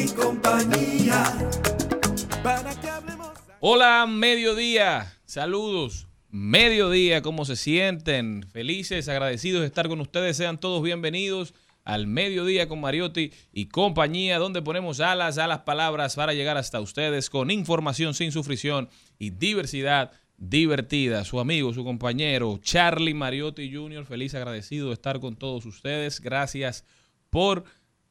Y compañía. Para que hablemos. Hola, mediodía. Saludos. Mediodía, ¿cómo se sienten? Felices, agradecidos de estar con ustedes. Sean todos bienvenidos al mediodía con Mariotti y compañía, donde ponemos alas a las palabras para llegar hasta ustedes con información sin sufrición y diversidad divertida. Su amigo, su compañero, Charlie Mariotti Jr., feliz, agradecido de estar con todos ustedes. Gracias por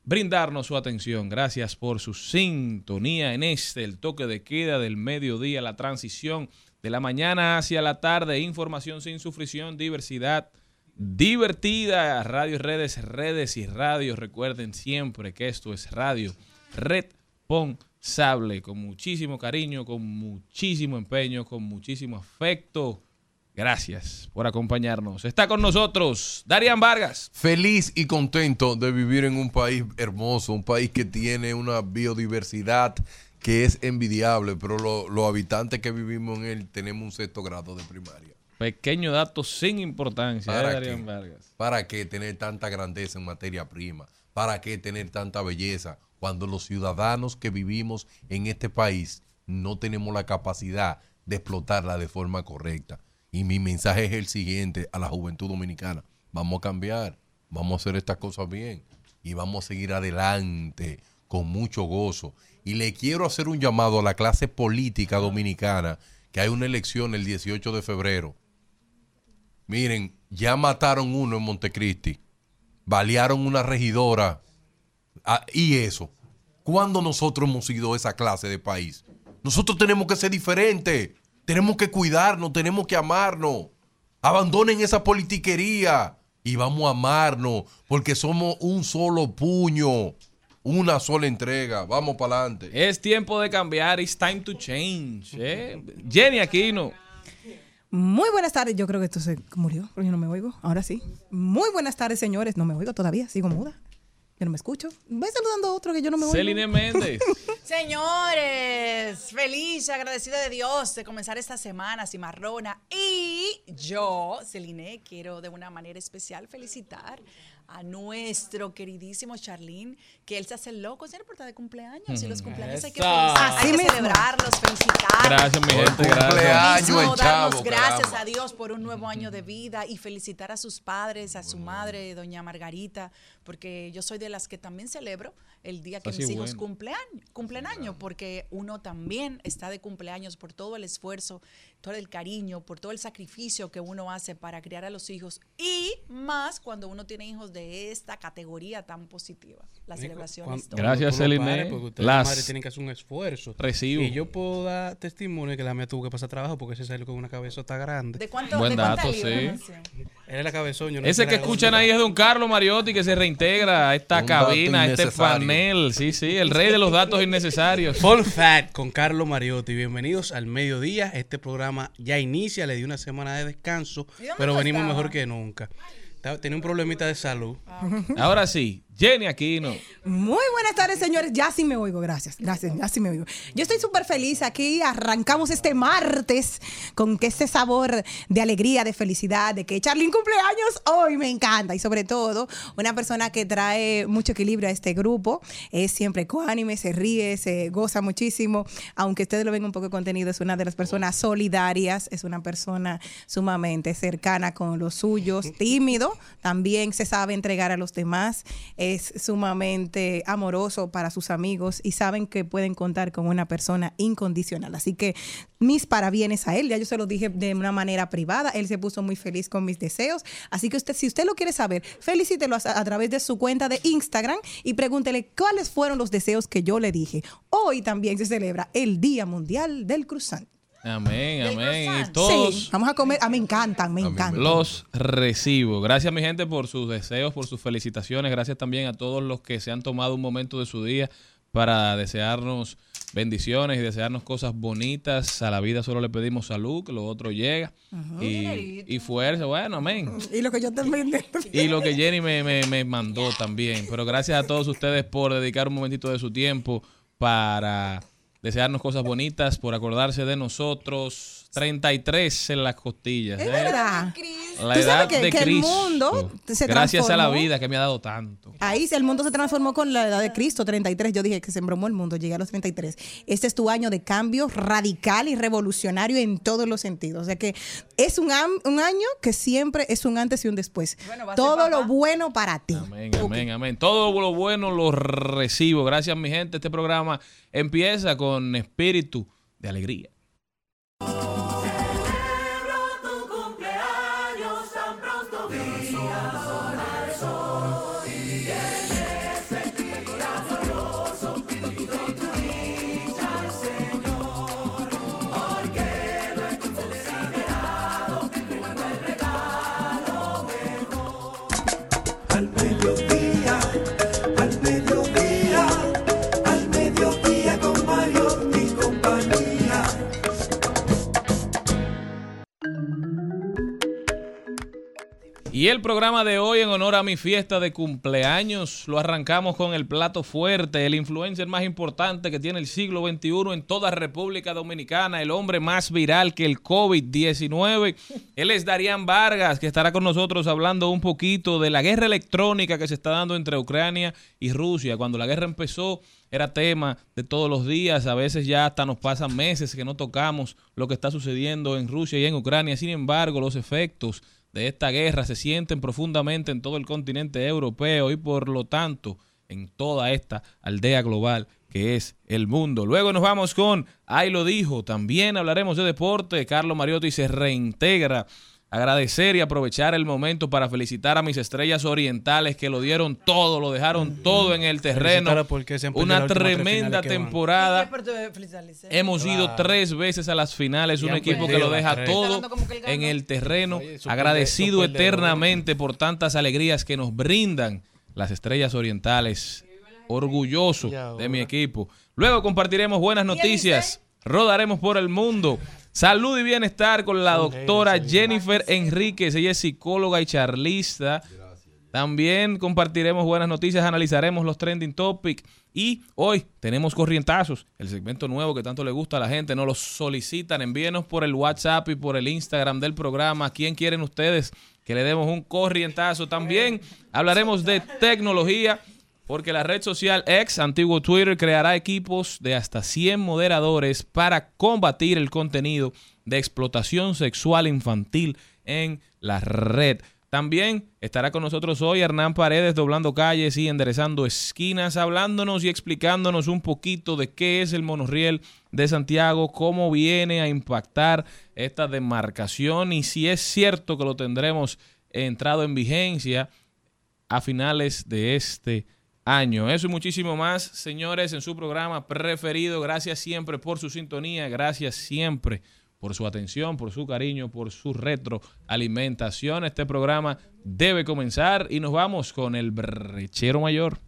brindarnos su atención. Gracias por su sintonía en este, el toque de queda del mediodía, la transición de la mañana hacia la tarde, información sin sufrición, diversidad divertida, radio redes, redes y radios. Recuerden siempre que esto es radio responsable, con muchísimo cariño, con muchísimo empeño, con muchísimo afecto. Gracias por acompañarnos. Está con nosotros Darian Vargas. feliz y contento de vivir en un país hermoso, un país que tiene una biodiversidad que es envidiable, pero lo- los habitantes que vivimos en él tenemos un sexto grado de primaria. Pequeño dato sin importancia de ¿Para Darian qué? Vargas. ¿Para qué tener tanta grandeza en materia prima? ¿Para qué tener tanta belleza cuando los ciudadanos que vivimos en este país no tenemos la capacidad de explotarla de forma correcta? Y mi mensaje es el siguiente a la juventud dominicana. Vamos a cambiar, vamos a hacer estas cosas bien y vamos a seguir adelante con mucho gozo. Y le quiero hacer un llamado a la clase política dominicana que hay una elección el 18 de febrero. Miren, ya mataron uno en Montecristi, balearon una regidora. Ah, y eso, ¿cuándo nosotros hemos sido esa clase de país? Nosotros tenemos que ser diferentes, tenemos que cuidarnos, tenemos que amarnos. Abandonen esa politiquería y vamos a amarnos, porque somos un solo puño, una sola entrega. Vamos para adelante. Es tiempo de cambiar. It's time to change. ¿eh? Jenny Aquino. Muy buenas tardes. Yo creo que esto se murió, pero yo no me oigo. Ahora sí. Muy buenas tardes, señores. No me oigo todavía, sigo muda. Yo no me escucho. Ve saludando a otro que yo no me oigo. Celine Méndez. Señores, feliz, agradecida de Dios de comenzar esta semana cimarrona. Y yo, Celine, quiero de una manera especial felicitar a nuestro queridísimo Charlín, que él se hace loco, señor, por estar de cumpleaños. Y los cumpleaños hay que, hay que celebrarlos, felicitarlos. Gracias, mi gente. Gracias. cumpleaños. Mismo, el darnos gracias caramba. a Dios por un nuevo año de vida y felicitar a sus padres, a su madre, doña Margarita, porque yo soy de las que también celebro el día que Así mis hijos bueno. cumplen cumplen año, porque uno también está de cumpleaños por todo el esfuerzo, todo el cariño, por todo el sacrificio que uno hace para criar a los hijos y más cuando uno tiene hijos de esta categoría tan positiva, la Cuando- cuando-. Gracias, pares, Porque ustedes, Las- madres, tienen que hacer un esfuerzo. Recibo. Y yo puedo dar testimonio que la mía tuvo que pasar trabajo porque se salió con una cabezota grande. ¿De cuánto, Buen de dato, sí. Era cabezón. yo no Ese que escuchan ahí es don Carlos Mariotti que se reintegra a esta Un cabina, a este panel. Sí, sí, el rey de los datos innecesarios. Full Fact con Carlos Mariotti. Bienvenidos al mediodía. Este programa ya inicia. Le di una semana de descanso, ¿Y dónde pero venimos mejor que nunca. Tenía un problemita de salud. Ahora sí, Jenny Aquino. Muy buenas tardes, señores. Ya sí me oigo, gracias. Gracias, ya sí me oigo. Yo estoy súper feliz aquí. Arrancamos este martes con que este sabor de alegría, de felicidad, de que Charlene cumpleaños hoy me encanta. Y sobre todo, una persona que trae mucho equilibrio a este grupo. Es siempre ecuánime, se ríe, se goza muchísimo. Aunque ustedes lo ven un poco de contenido, es una de las personas solidarias, es una persona sumamente cercana con los suyos, tímido, también se sabe entregar a los demás, es sumamente amoroso para sus amigos y saben que pueden contar con una persona incondicional. Así que mis parabienes a él, ya yo se lo dije de una manera privada, él se puso muy feliz con mis deseos, así que usted, si usted lo quiere saber, felicítelo a, a través de su cuenta de Instagram y pregúntele cuáles fueron los deseos que yo le dije. Hoy también se celebra el Día Mundial del Cruzante. Amén, amén. Y todos Sí, vamos a comer. Ah, me encantan, me encantan. los recibo. Gracias, mi gente, por sus deseos, por sus felicitaciones. Gracias también a todos los que se han tomado un momento de su día para desearnos bendiciones y desearnos cosas bonitas. A la vida solo le pedimos salud, que lo otro llega. y, y fuerza. Bueno, amén. Y lo que yo también. Y lo que Jenny me, me- me mandó también. Pero gracias a todos ustedes por dedicar un momentito de su tiempo para desearnos cosas bonitas, por acordarse de nosotros. 33 en las costillas. Es ¿eh? verdad. La Tú edad sabes que- de que el Cristo. mundo se Gracias a la vida que me ha dado tanto. Ahí el mundo se transformó con la edad de Cristo, 33. Yo dije que se embromó el mundo, llegué a los 33. Este es tu año de cambio radical y revolucionario en todos los sentidos. O sea que es un, am- un año que siempre es un antes y un después. Bueno, Todo lo bueno para ti. Amén, amén, amén. Todo lo bueno lo recibo. Gracias, mi gente. Este programa empieza con espíritu de alegría. Y el programa de hoy en honor a mi fiesta de cumpleaños lo arrancamos con el plato fuerte, el influencer más importante que tiene el siglo XXI en toda República Dominicana, el hombre más viral que el COVID-19. Él es Darían Vargas, que estará con nosotros hablando un poquito de la guerra electrónica que se está dando entre Ucrania y Rusia. Cuando la guerra empezó era tema de todos los días, a veces ya hasta nos pasan meses que no tocamos lo que está sucediendo en Rusia y en Ucrania. Sin embargo, los efectos de esta guerra se sienten profundamente en todo el continente europeo y por lo tanto en toda esta aldea global que es el mundo. Luego nos vamos con Ahí lo dijo. También hablaremos de deporte. Carlos Mariotti se reintegra. Agradecer y aprovechar el momento para felicitar a mis estrellas orientales que lo dieron todo, lo dejaron todo en el terreno. Una tremenda temporada. ¿eh? Hemos ido tres veces a las finales, Y un equipo que lo deja todo en el terreno, agradecido eternamente por tantas alegrías que nos brindan las estrellas orientales. Orgulloso de mi equipo. Luego compartiremos buenas noticias, rodaremos por el mundo. Salud y bienestar con la doctora Jennifer Enríquez, ella es psicóloga y charlista. También compartiremos buenas noticias, analizaremos los trending topics y hoy tenemos corrientazos, el segmento nuevo que tanto le gusta a la gente, nos lo solicitan, envíenos por el WhatsApp y por el Instagram del programa, ¿quién quieren ustedes que le demos un corrientazo? También hablaremos de tecnología, porque la red social X, antiguo Twitter, creará equipos de hasta 100 moderadores para combatir el contenido de explotación sexual infantil en la red. También estará con nosotros hoy Hernán Paredes doblando calles y enderezando esquinas, hablándonos y explicándonos un poquito de qué es el monorriel de Santiago, cómo viene a impactar esta demarcación y si es cierto que lo tendremos entrado en vigencia a finales de este año. Eso y muchísimo más, señores, en su programa preferido. Gracias siempre por su sintonía, gracias siempre por su atención, por su cariño, por su retroalimentación. Este programa debe comenzar y nos vamos con el brechero mayor.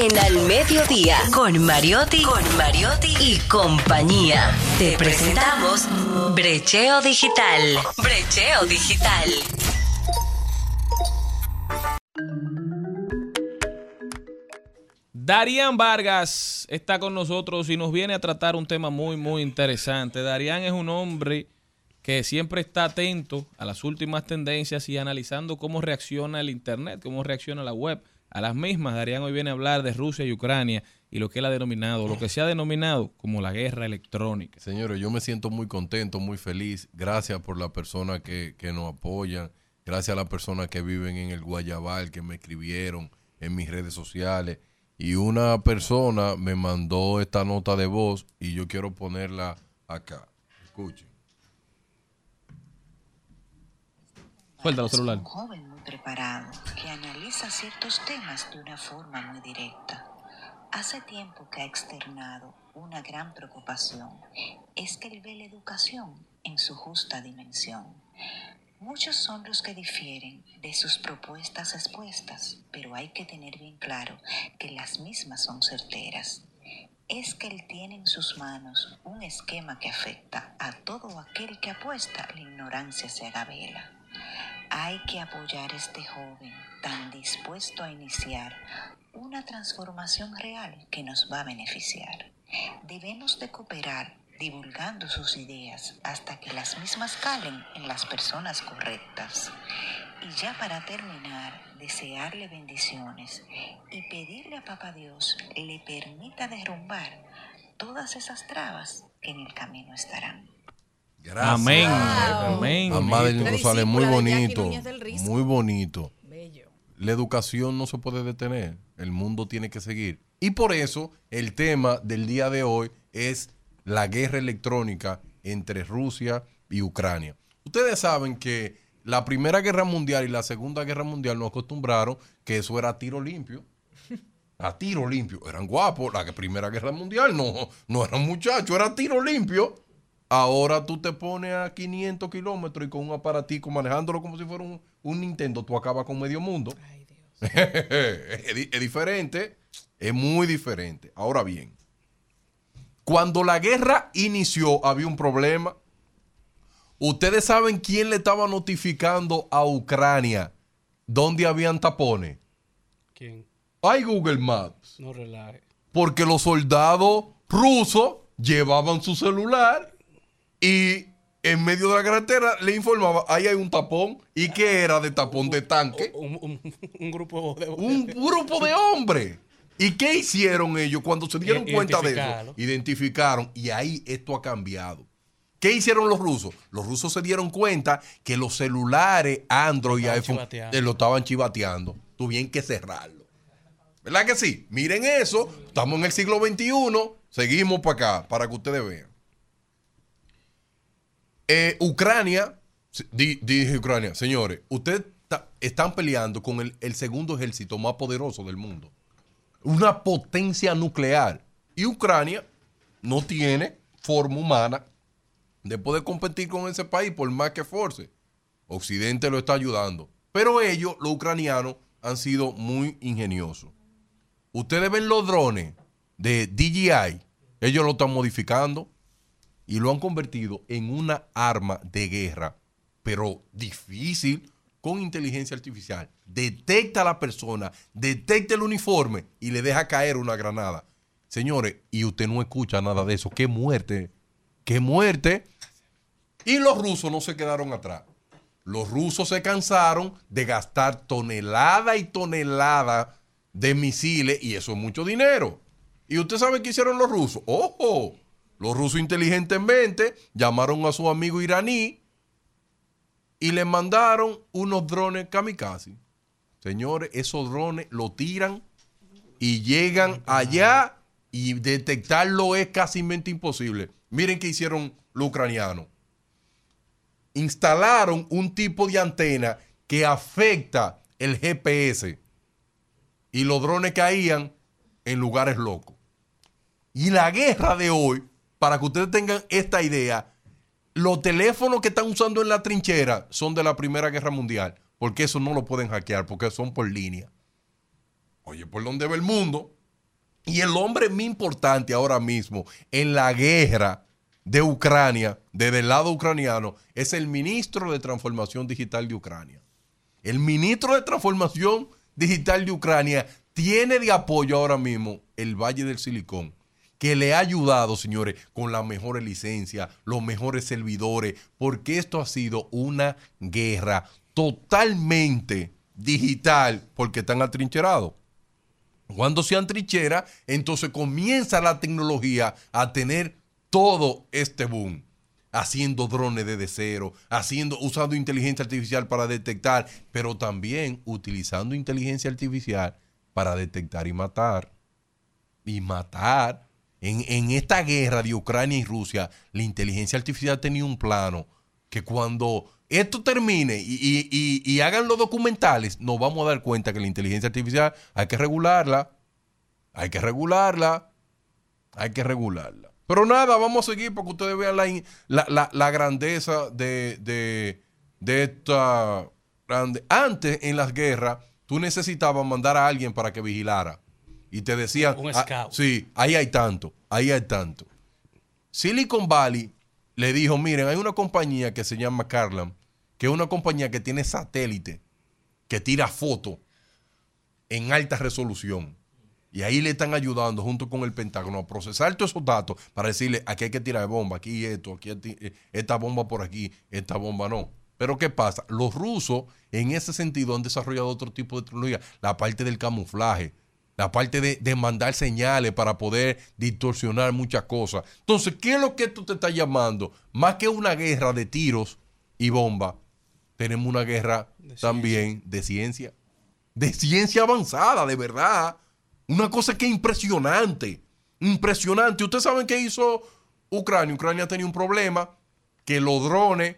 En Al Mediodía, con Mariotti, con Mariotti y compañía. Te presentamos Brecheo Digital. Brecheo Digital. Darían Vargas está con nosotros y nos viene a tratar un tema muy, muy interesante. Darían es un hombre que siempre está atento a las últimas tendencias y analizando cómo reacciona el Internet, cómo reacciona la web a las mismas. Darían hoy viene a hablar de Rusia y Ucrania y lo que él ha denominado, lo que se ha denominado como la guerra electrónica. Señores, yo me siento muy contento, muy feliz. Gracias por la persona que, que nos apoyan. Gracias a las personas que viven en el Guayabal, que me escribieron en mis redes sociales. Y una persona me mandó esta nota de voz y yo quiero ponerla acá. Escuchen. Suelta los joven muy preparado que analiza ciertos temas de una forma muy directa. Hace tiempo que ha externado una gran preocupación. Es que él ve la educación en su justa dimensión. Muchos son los que difieren de sus propuestas expuestas, pero hay que tener bien claro que las mismas son certeras. Es que él tiene en sus manos un esquema que afecta a todo aquel que apuesta la ignorancia se haga. Hay que apoyar a este joven tan dispuesto a iniciar una transformación real que nos va a beneficiar. Debemos de cooperar divulgando sus ideas hasta que las mismas calen en las personas correctas. Y ya para terminar, desearle bendiciones y pedirle a Papá Dios le permita derrumbar todas esas trabas que en el camino estarán. Gracias. Amén. Wow. Amén. Muy bonito. Muy bonito. Bello. La educación no se puede detener. El mundo tiene que seguir. Y por eso el tema del día de hoy es la guerra electrónica entre Rusia y Ucrania. Ustedes saben que la Primera Guerra Mundial y la Segunda Guerra Mundial nos acostumbraron que eso era a tiro limpio. A tiro limpio. Eran guapos. La Primera Guerra Mundial no, no eran muchachos, era a tiro limpio. Ahora tú te pones a 500 kilómetros y con un aparatico manejándolo como si fuera un, un Nintendo, tú acabas con medio mundo. Ay, Dios. es, es diferente, es muy diferente. Ahora bien, cuando la guerra inició había un problema. Ustedes saben quién le estaba notificando a Ucrania dónde habían tapones. ¿Quién? Hay Google Maps. No relaje. Porque los soldados rusos llevaban su celular y en medio de la carretera le informaba, ahí hay un tapón. ¿Y qué era de tapón de tanque? Un, un- un grupo de... un grupo de hombres. ¿Y qué hicieron ellos cuando se dieron cuenta de eso? Identificaron y ahí esto ha cambiado. ¿Qué hicieron los rusos? Los rusos se dieron cuenta que los celulares Android y iPhone chivateando. eh, lo estaban chivateando. Tuvieron que cerrarlo. ¿Verdad que sí? Miren eso. Estamos en el siglo XXI. Seguimos para acá, para que ustedes vean. Eh, Ucrania, dije Ucrania, señores, ustedes están peleando con el, el segundo ejército más poderoso del mundo. Una potencia nuclear. Y Ucrania no tiene forma humana de poder competir con ese país por más que force. Occidente lo está ayudando. Pero ellos, los ucranianos, han sido muy ingeniosos. Ustedes ven los drones de DJI, ellos lo están modificando y lo han convertido en una arma de guerra, pero difícil con inteligencia artificial. Detecta a la persona, detecta el uniforme y le deja caer una granada. Señores, y usted no escucha nada de eso. ¡Qué muerte! ¡Qué muerte! Y los rusos no se quedaron atrás. Los rusos se cansaron de gastar tonelada y tonelada de misiles y eso es mucho dinero. ¿Y usted sabe qué hicieron los rusos? ¡Ojo! Los rusos inteligentemente llamaron a su amigo iraní y le mandaron unos drones kamikaze. Señores, esos drones lo tiran y llegan allá y detectarlo es casi imposible. Miren qué hicieron los ucranianos. Instalaron un tipo de antena que afecta el GPS y los drones caían en lugares locos. Y la guerra de hoy, para que ustedes tengan esta idea, los teléfonos que están usando en la trinchera son de la Primera Guerra Mundial, porque eso no lo pueden hackear, porque son por línea. Oye, ¿por dónde va el mundo? Y el hombre más importante ahora mismo en la guerra de Ucrania, desde el lado ucraniano, es el ministro de Transformación Digital de Ucrania. El ministro de Transformación Digital de Ucrania tiene de apoyo ahora mismo el Valle del Silicón, que le ha ayudado, señores, con las mejores licencias, los mejores servidores, porque esto ha sido una guerra totalmente digital, porque están atrincherados. Cuando se atrinchera, entonces comienza la tecnología a tener todo este boom haciendo drones desde cero, haciendo, usando inteligencia artificial para detectar, pero también utilizando inteligencia artificial para detectar y matar. Y matar. En, esta guerra de Ucrania y Rusia, la inteligencia artificial tenía un plano que cuando esto termine y, hagan los documentales, nos vamos a dar cuenta que la inteligencia artificial hay que regularla. Hay que regularla. Hay que regularla. Pero nada, vamos a seguir para que ustedes vean la, grandeza de, de, de esta grande. Antes, en las guerras, tú necesitabas mandar a alguien para que vigilara. Y te decían, Un "Ah, scout. sí, ahí hay tanto, ahí hay tanto. Silicon Valley le dijo, miren, hay una compañía que se llama Carlam, que es una compañía que tiene satélite, que tira fotos en alta resolución. Y ahí le están ayudando junto con el Pentágono a procesar todos esos datos para decirle, aquí hay que tirar bomba, aquí esto, aquí eh, esta bomba por aquí, esta bomba no. Pero ¿qué pasa? Los rusos en ese sentido han desarrollado otro tipo de tecnología, la parte del camuflaje, la parte de, de mandar señales para poder distorsionar muchas cosas. Entonces, ¿qué es lo que tú te estás llamando? Más que una guerra de tiros y bombas, tenemos una guerra también de ciencia de ciencia avanzada, de verdad. Una cosa que es impresionante. Impresionante. Ustedes saben qué hizo Ucrania. Ucrania tenía un problema que los drones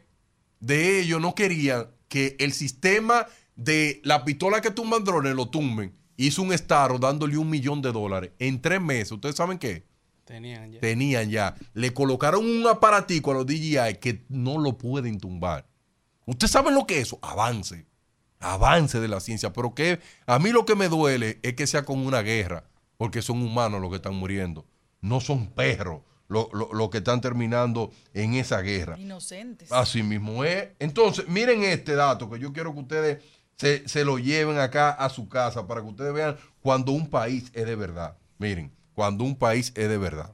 de ellos no querían que el sistema de la pistola que tumban drones lo tumben. Hizo un estaro dándole un millón de dólares en tres meses. ¿Ustedes saben qué? Tenían ya. Tenían ya. Le colocaron un aparatico a los DJI que no lo pueden tumbar. ¿Ustedes saben lo que es eso? Avance avance de la ciencia, pero que a mí lo que me duele es que sea como una guerra, porque son humanos los que están muriendo, no son perros los lo- lo que están terminando en esa guerra. Inocentes. Así mismo es. Entonces, miren este dato que yo quiero que ustedes se, se lo lleven acá a su casa para que ustedes vean cuando un país es de verdad. Miren, cuando un país es de verdad.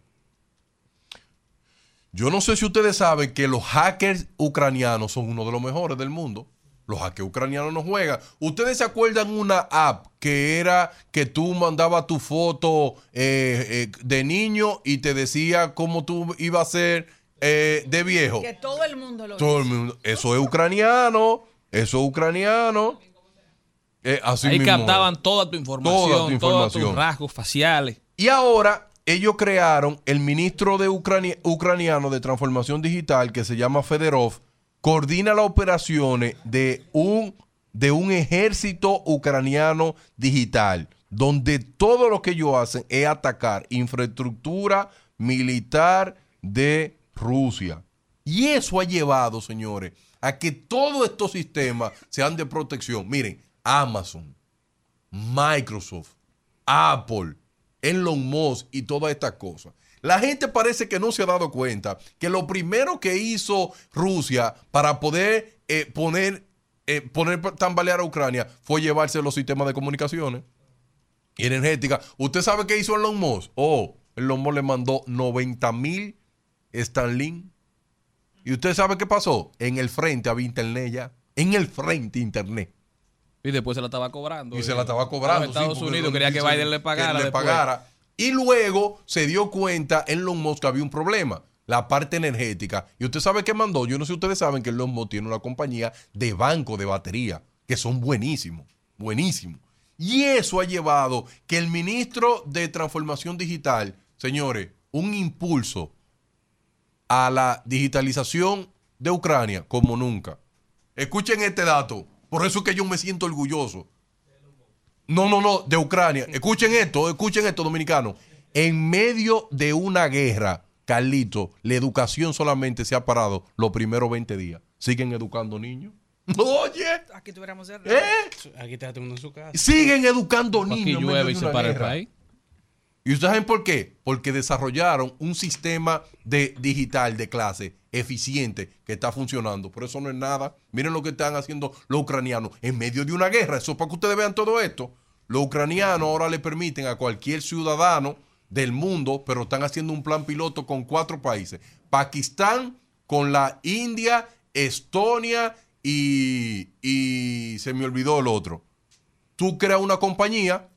Yo no sé si ustedes saben que los hackers ucranianos son uno de los mejores del mundo. Los hackers ucranianos no juegan. ¿Ustedes se acuerdan una app que era que tú mandabas tu foto eh, eh, de niño y te decía cómo tú ibas a ser eh, de viejo? Que todo el mundo lo Todo el hizo. mundo. Eso es ucraniano. Eso es ucraniano. Eh, así Ahí mismo captaban es. toda tu información, Toda tu todos información. tus rasgos faciales. Y ahora ellos crearon el ministro de Ucrania- ucraniano de transformación digital que se llama Federov, coordina las operaciones de un, de un ejército ucraniano digital, donde todo lo que ellos hacen es atacar infraestructura militar de Rusia. Y eso ha llevado, señores, a que todos estos sistemas sean de protección. Miren, Amazon, Microsoft, Apple, Elon Musk y todas estas cosas. La gente parece que no se ha dado cuenta que lo primero que hizo Rusia para poder eh, poner, eh, poner tambalear a Ucrania fue llevarse los sistemas de comunicaciones y energética. ¿Usted sabe qué hizo Elon Musk? Oh, Elon Musk le mandó 90 mil Starlink. ¿Y usted sabe qué pasó? En el frente había internet ya. En el frente internet. Y después se la estaba cobrando. Y se la estaba cobrando. Los Estados sí, Unidos quería que Biden le pagara. le pagara. Y luego se dio cuenta Elon Musk que había un problema. La parte energética. Y usted sabe qué mandó. Yo no sé si ustedes saben que Elon Musk tiene una compañía de banco de batería. Que son buenísimos. Buenísimos. Y eso ha llevado que el ministro de Transformación Digital, señores, un impulso a la digitalización de Ucrania como nunca. Escuchen este dato. Por eso es que yo me siento orgulloso. No, no, no, de Ucrania. Escuchen esto, escuchen esto, dominicano. En medio de una guerra, Carlito, la educación solamente se ha parado los primeros 20 días. Siguen educando niños. Oye, Aquí tuviéramos el ¿eh? Aquí está todo el mundo en su casa. Siguen educando Aquí niños. medio llueve y se para el país. ¿Y ustedes saben por qué? Porque desarrollaron un sistema de digital de clase eficiente que está funcionando. Por eso no es nada. Miren lo que están haciendo los ucranianos en medio de una guerra. Eso para que ustedes vean todo esto. Los ucranianos ahora le permiten a cualquier ciudadano del mundo, pero están haciendo un plan piloto con cuatro países. Pakistán, con la India, Estonia y, y se me olvidó el otro. Tú creas una compañía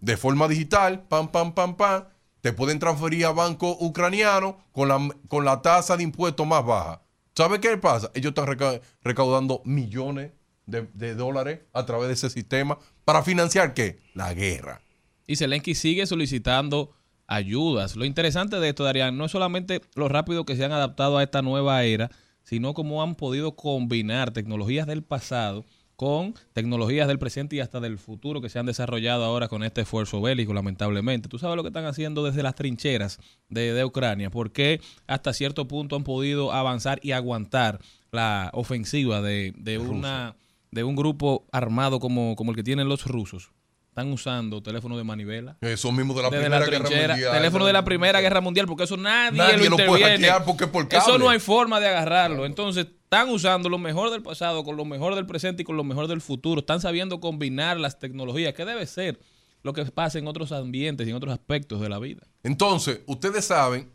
de forma digital, pam, pam, pam, pam, te pueden transferir a banco ucraniano con la, con la tasa de impuestos más baja. ¿Sabe qué pasa? Ellos están reca- recaudando millones de, de dólares a través de ese sistema para financiar qué? La guerra. Y Zelensky sigue solicitando ayudas. Lo interesante de esto, Darían, no es solamente lo rápido que se han adaptado a esta nueva era, sino cómo han podido combinar tecnologías del pasado con tecnologías del presente y hasta del futuro que se han desarrollado ahora con este esfuerzo bélico, lamentablemente. Tú sabes lo que están haciendo desde las trincheras de, de Ucrania, porque hasta cierto punto han podido avanzar y aguantar la ofensiva de, de una de un grupo armado como, como el que tienen los rusos. Están usando teléfonos de manivela. Eso mismo de la Desde Primera la Guerra Mundial. teléfono de la Primera Guerra Mundial, porque eso nadie, Nadie lo lo puede hackear porque por cable. Eso no hay forma de agarrarlo. Entonces, están usando lo mejor del pasado con lo mejor del presente y con lo mejor del futuro. Están sabiendo combinar las tecnologías, que debe ser lo que pasa en otros ambientes y en otros aspectos de la vida. Entonces, ustedes saben,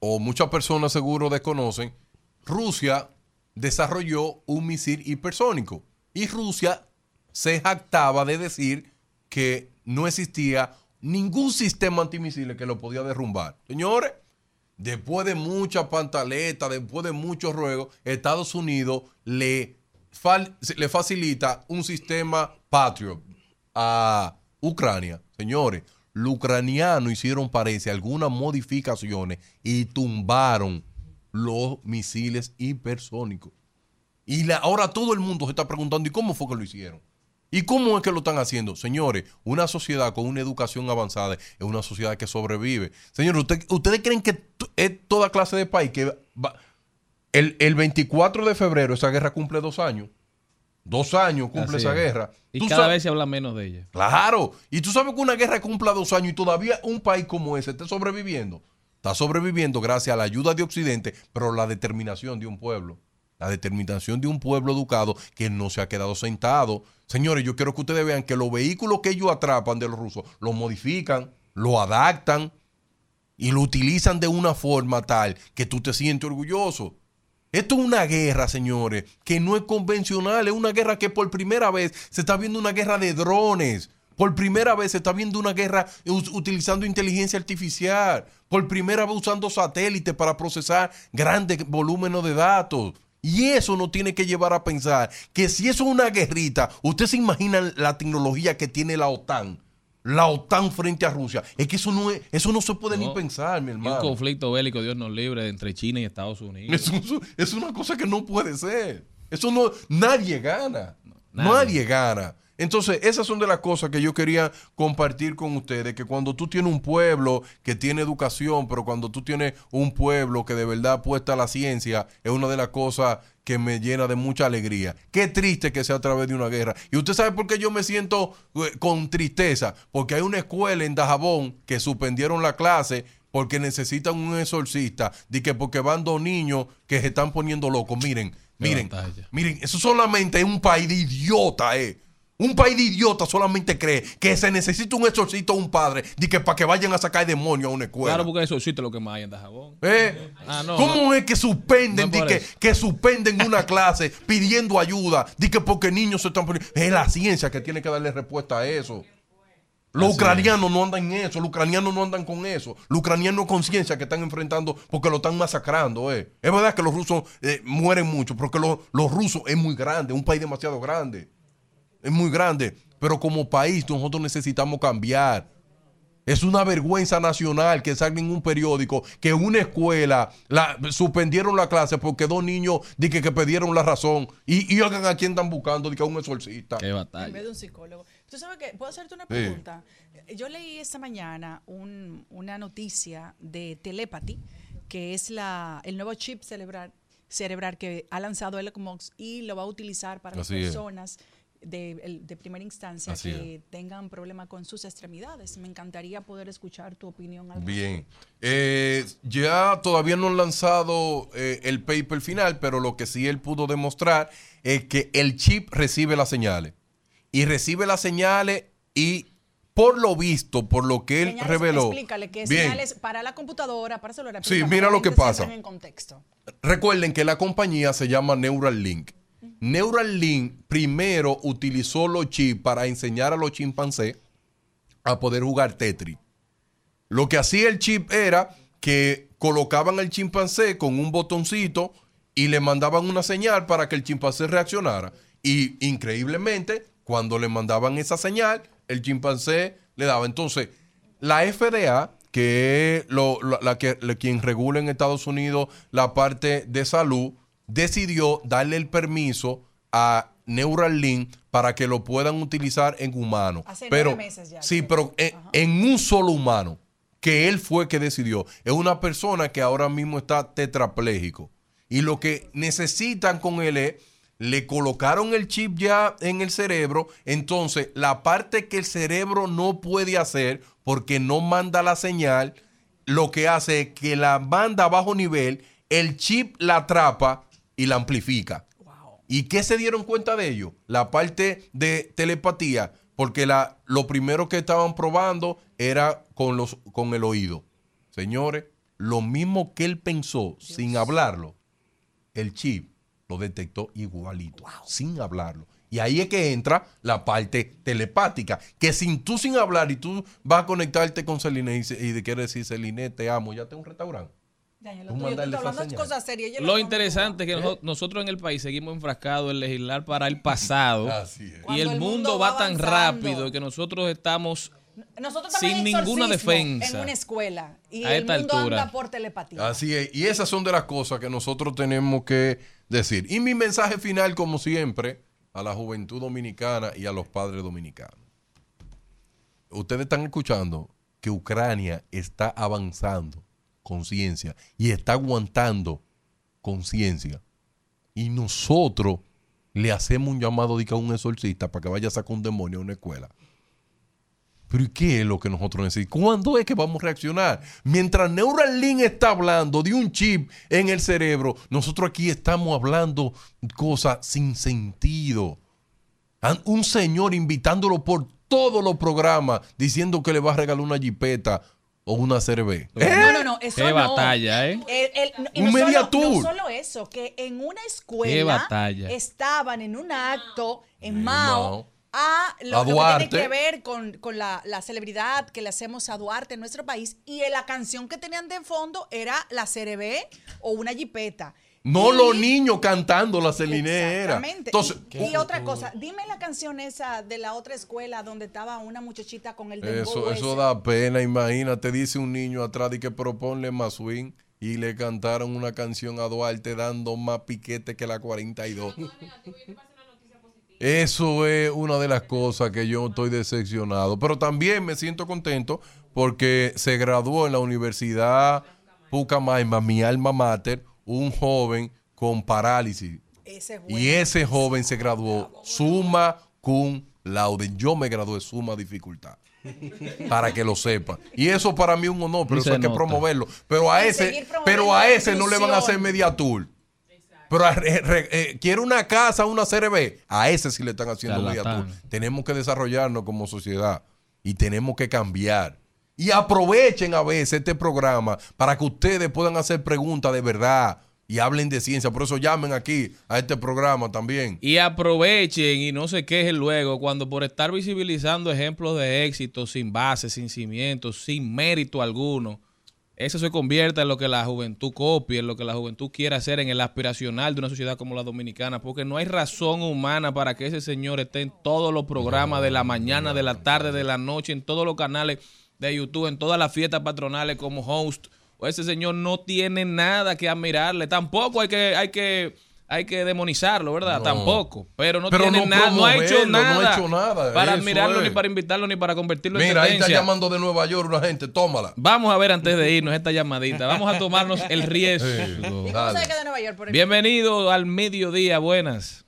o muchas personas seguro desconocen, Rusia desarrolló un misil hipersónico. Y Rusia se jactaba de decir que no existía ningún sistema antimisiles que lo podía derrumbar. Señores, después de mucha pantaleta, después de muchos ruegos, Estados Unidos le, le facilita un sistema Patriot a Ucrania. Señores, los ucranianos hicieron, parece, algunas modificaciones y tumbaron los misiles hipersónicos. Y la- ahora todo el mundo se está preguntando, ¿y cómo fue que lo hicieron? ¿Y cómo es que lo están haciendo? Señores, una sociedad con una educación avanzada es una sociedad que sobrevive. Señores, ¿usted- ¿ustedes creen que es toda clase de país que va- el, el 24 de febrero esa guerra cumple dos años? Dos años cumple Así esa es. guerra. Y Tú cada sabes- vez se habla menos de ella. Claro. Y tú sabes que una guerra cumpla dos años y todavía un país como ese está sobreviviendo. Está sobreviviendo gracias a la ayuda de Occidente, pero la determinación de un pueblo. La determinación de un pueblo educado que no se ha quedado sentado. Señores, yo quiero que ustedes vean que los vehículos que ellos atrapan de los rusos los modifican, lo adaptan y lo utilizan de una forma tal que tú te sientes orgulloso. Esto es una guerra, señores, que no es convencional, es una guerra que por primera vez se está viendo una guerra de drones. Por primera vez se está viendo una guerra utilizando inteligencia artificial. Por primera vez usando satélites para procesar grandes volúmenes de datos. Y eso nos tiene que llevar a pensar que si eso es una guerrita, usted se imagina la tecnología que tiene la OTAN. La OTAN frente a Rusia. Es que eso no, es, eso no se puede No. ni pensar, mi Y un hermano. conflicto bélico, Dios nos libre, entre China y Estados Unidos. Es, un- es una cosa que no puede ser. Eso no, nadie gana. nadie. nadie. gana. Entonces, esas son de las cosas que yo quería compartir con ustedes, que cuando tú tienes un pueblo que tiene educación, pero cuando tú tienes un pueblo que de verdad apuesta a la ciencia, es una de las cosas que me llena de mucha alegría. Qué triste que sea a través de una guerra. Y usted sabe por qué yo me siento eh, con tristeza, porque hay una escuela en Dajabón que suspendieron la clase porque necesitan un exorcista, de que porque van dos niños que se están poniendo locos. Miren, miren, miren, eso solamente es un país de idiota, eh. Un país de idiotas solamente cree que se necesita un exorcista o un padre de que para que vayan a sacar demonios a una escuela. Claro, porque eso existe lo que más hay en Dajabón. ¿Eh? Ah, no, ¿Cómo es que suspenden, No es que, que suspenden una clase pidiendo ayuda? Di que porque niños se están poniendo. Es la ciencia que tiene que darle respuesta a eso. Los Así ucranianos no andan en eso, los ucranianos no andan con eso. Los ucranianos con ciencia que están enfrentando porque lo están masacrando. Eh. Es verdad que los rusos eh, mueren mucho, porque lo- los rusos es muy grande, un país demasiado grande. Es muy grande, pero como país nosotros necesitamos cambiar. Es una vergüenza nacional que salga en un periódico que en una escuela la, suspendieron la clase porque dos niños di que, que perdieron la razón y, y oigan a quién están buscando, di que a un exorcista. Qué En batalla. vez de un psicólogo. ¿Tú sabes qué? ¿Puedo hacerte una Sí. pregunta? Yo leí esta mañana un- una noticia de Telepathy, que es la, el nuevo chip cerebral, cerebral que ha lanzado Elon Musk y lo va a utilizar para las es. De, primera instancia Así que tengan problemas con sus extremidades. Me encantaría poder escuchar tu opinión al Bien. Eh, ya todavía no han lanzado eh, el paper final, pero lo que sí él pudo demostrar es que el chip recibe las señales. Y recibe las señales y por lo visto, por lo que él Señales, reveló. Explícale que Bien. señales para la computadora, para celular. Sí, mira lo que pasa. entren en contexto. Recuerden que la compañía se llama Neuralink. Neuralink primero utilizó los chips para enseñar a los chimpancés a poder jugar Tetris. Lo que hacía el chip era que colocaban al chimpancé con un botoncito y le mandaban una señal para que el chimpancé reaccionara. Y increíblemente, cuando le mandaban esa señal, el chimpancé le daba. Entonces, la FDA, que es lo- que, la- quien regula en Estados Unidos la parte de salud, decidió darle el permiso a Neuralink para que lo puedan utilizar en humanos. Hace pero, nueve meses ya. Sí, pero en, en un solo humano, que él fue que decidió. Es una persona que ahora mismo está tetrapléjico. Y lo que necesitan con él es, le colocaron el chip ya en el cerebro, entonces la parte que el cerebro no puede hacer porque no manda la señal, lo que hace es que la manda a bajo nivel, el chip la atrapa y la amplifica. ¿Y qué se dieron cuenta de ello? La parte de telepatía, porque la, lo primero que estaban probando era con, los, con el oído. Señores, lo mismo que él pensó sin hablarlo, el chip lo detectó igualito, sin hablarlo. Y ahí es que entra la parte telepática, que sin tú sin hablar y tú vas a conectarte con Celine y, y te quiere decir, Celine, te amo, ya tengo un restaurante. Ya, ya lo tuyo, tú hablando cosas serias. yo Lo interesante es que noso- nosotros en el país seguimos enfrascados en legislar para el pasado. Así es. Y Cuando el el mundo mundo va va tan rápido que nosotros estamos Nosotros Sin ninguna defensa. En una escuela. Y A el esta mundo altura. anda por telepatía. Así es, y esas son de las cosas que nosotros tenemos que decir. Y mi mensaje final, como siempre, a la juventud dominicana y a los padres dominicanos. Ustedes están escuchando que Ucrania está avanzando conciencia y está aguantando conciencia. Y nosotros le hacemos un llamado a un exorcista para que vaya a sacar un demonio a una escuela. Pero ¿y qué es lo que nosotros necesitamos? ¿Cuándo es que vamos a reaccionar? Mientras Neuralink está hablando de un chip en el cerebro, nosotros aquí estamos hablando cosas sin sentido. Un señor invitándolo por todos los programas diciendo que le va a regalar una jipeta o una cerveza. No, no, no, eso Qué no. batalla, ¿eh? El- el- y Un no media solo, tour. No solo eso, que en una escuela Qué batalla. estaban en un acto en Mao Mao. a lo, A lo que tiene que ver con, con la, la celebridad que le hacemos a Duarte en nuestro país y la canción que tenían de fondo era la CRB o una jipeta. No Y- los niños cantando la celinera. Exactamente. Entonces, y, y otra cosa, dime la canción esa de la otra escuela donde estaba una muchachita con el Eso, eso da pena, imagínate, dice un niño atrás y que proponle más swing y le cantaron una canción a Duarte dando más piquete que la 42. Eso es una de las cosas que yo estoy decepcionado, pero también me siento contento porque se graduó en la Universidad Pucamaima, mi alma mater, un joven con parálisis. Ese es Y ese joven se graduó suma cum laude. Yo me gradué suma dificultad. Para que lo sepan. Y eso para mí es un honor, pero Y eso hay que promoverlo. Pero a ese, pero a ese no le van a hacer media tour. Pero re- eh, quiere una casa, una CRB. A ese sí le están haciendo media tour. Charlatán. Tenemos que desarrollarnos como sociedad y tenemos que cambiar. Y aprovechen a veces este programa para que ustedes puedan hacer preguntas de verdad y hablen de ciencia. Por eso llamen aquí a este programa también. Y aprovechen y no se quejen luego cuando por estar visibilizando ejemplos de éxito sin base, sin cimientos, sin mérito alguno, eso se convierta en lo que la juventud copie, en lo que la juventud quiere hacer en el aspiracional de una sociedad como la dominicana, porque no hay razón humana para que ese señor esté en todos los programas de la mañana, de la tarde, de la noche, en todos los canales de YouTube, en todas las fiestas patronales como host. O ese señor no tiene nada que admirarle. Tampoco hay que, hay que, hay que demonizarlo, ¿verdad? No. Tampoco. Pero no Pero tiene no nada, no ha hecho promoverlo, no ha nada, hecho nada, para eso admirarlo, es. ni para invitarlo, ni para convertirlo en Mira, ahí está llamando de Nueva York una gente, tómala. Vamos a ver antes de irnos esta llamadita. Vamos a tomarnos el riesgo. ¿Y cómo que de Nueva York? Por el- Bienvenido al mediodía, buenas.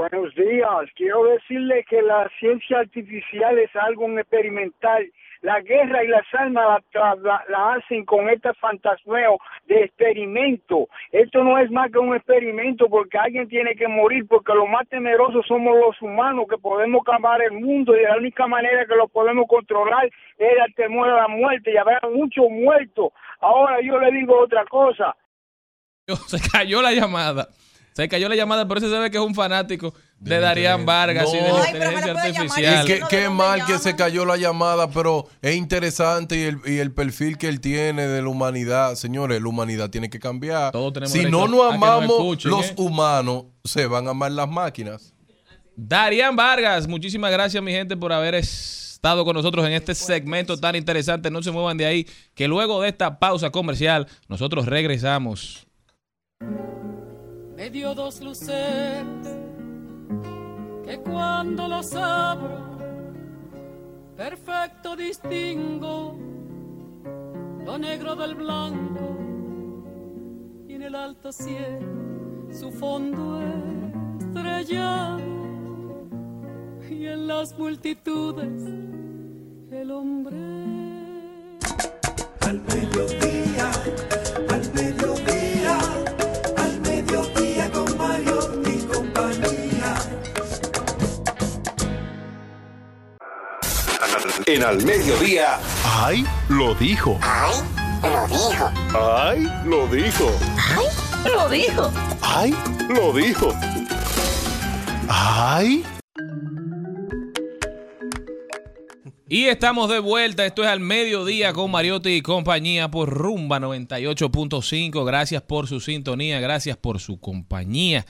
Buenos días. Quiero decirle que la ciencia artificial es algo experimental. La guerra y las armas la, la- la hacen con este fantasmeo de experimento. Esto no es más que un experimento porque alguien tiene que morir, porque los más temerosos somos los humanos que podemos cambiar el mundo y la única manera que lo podemos controlar es el temor a la muerte y habrá muchos muertos. Ahora yo le digo otra cosa. Se cayó la llamada. Se cayó la llamada, por eso se ve que es un fanático de, De Darían. Vargas y de No. la Ay, pero inteligencia artificial. y Qué, no, qué ¿de dónde mal que se cayó la llamada, pero es interesante y el, y el perfil que él tiene de la humanidad. Señores, la humanidad tiene que cambiar. Todos tenemos si no nos amamos escuchen, los ¿eh? humanos, se van a amar las máquinas. Darían Vargas, muchísimas gracias, mi gente, por haber estado con nosotros en este segmento tan interesante. No se muevan de ahí, que luego de esta pausa comercial, nosotros regresamos. Me dio dos luceros que cuando los abro perfecto distingo lo negro del blanco y en el alto cielo su fondo estrellado y en las multitudes el hombre. Al mediodía, En al mediodía. ¡Ay! Lo dijo. ¡Ay! Lo dijo. ¡Ay! Lo dijo. Lo dijo. ¡Ay! Lo dijo. ¡Ay! Y estamos de vuelta. Esto es al mediodía con Mariotti y compañía por Rumba 98.5. Gracias por su sintonía, gracias por su compañía.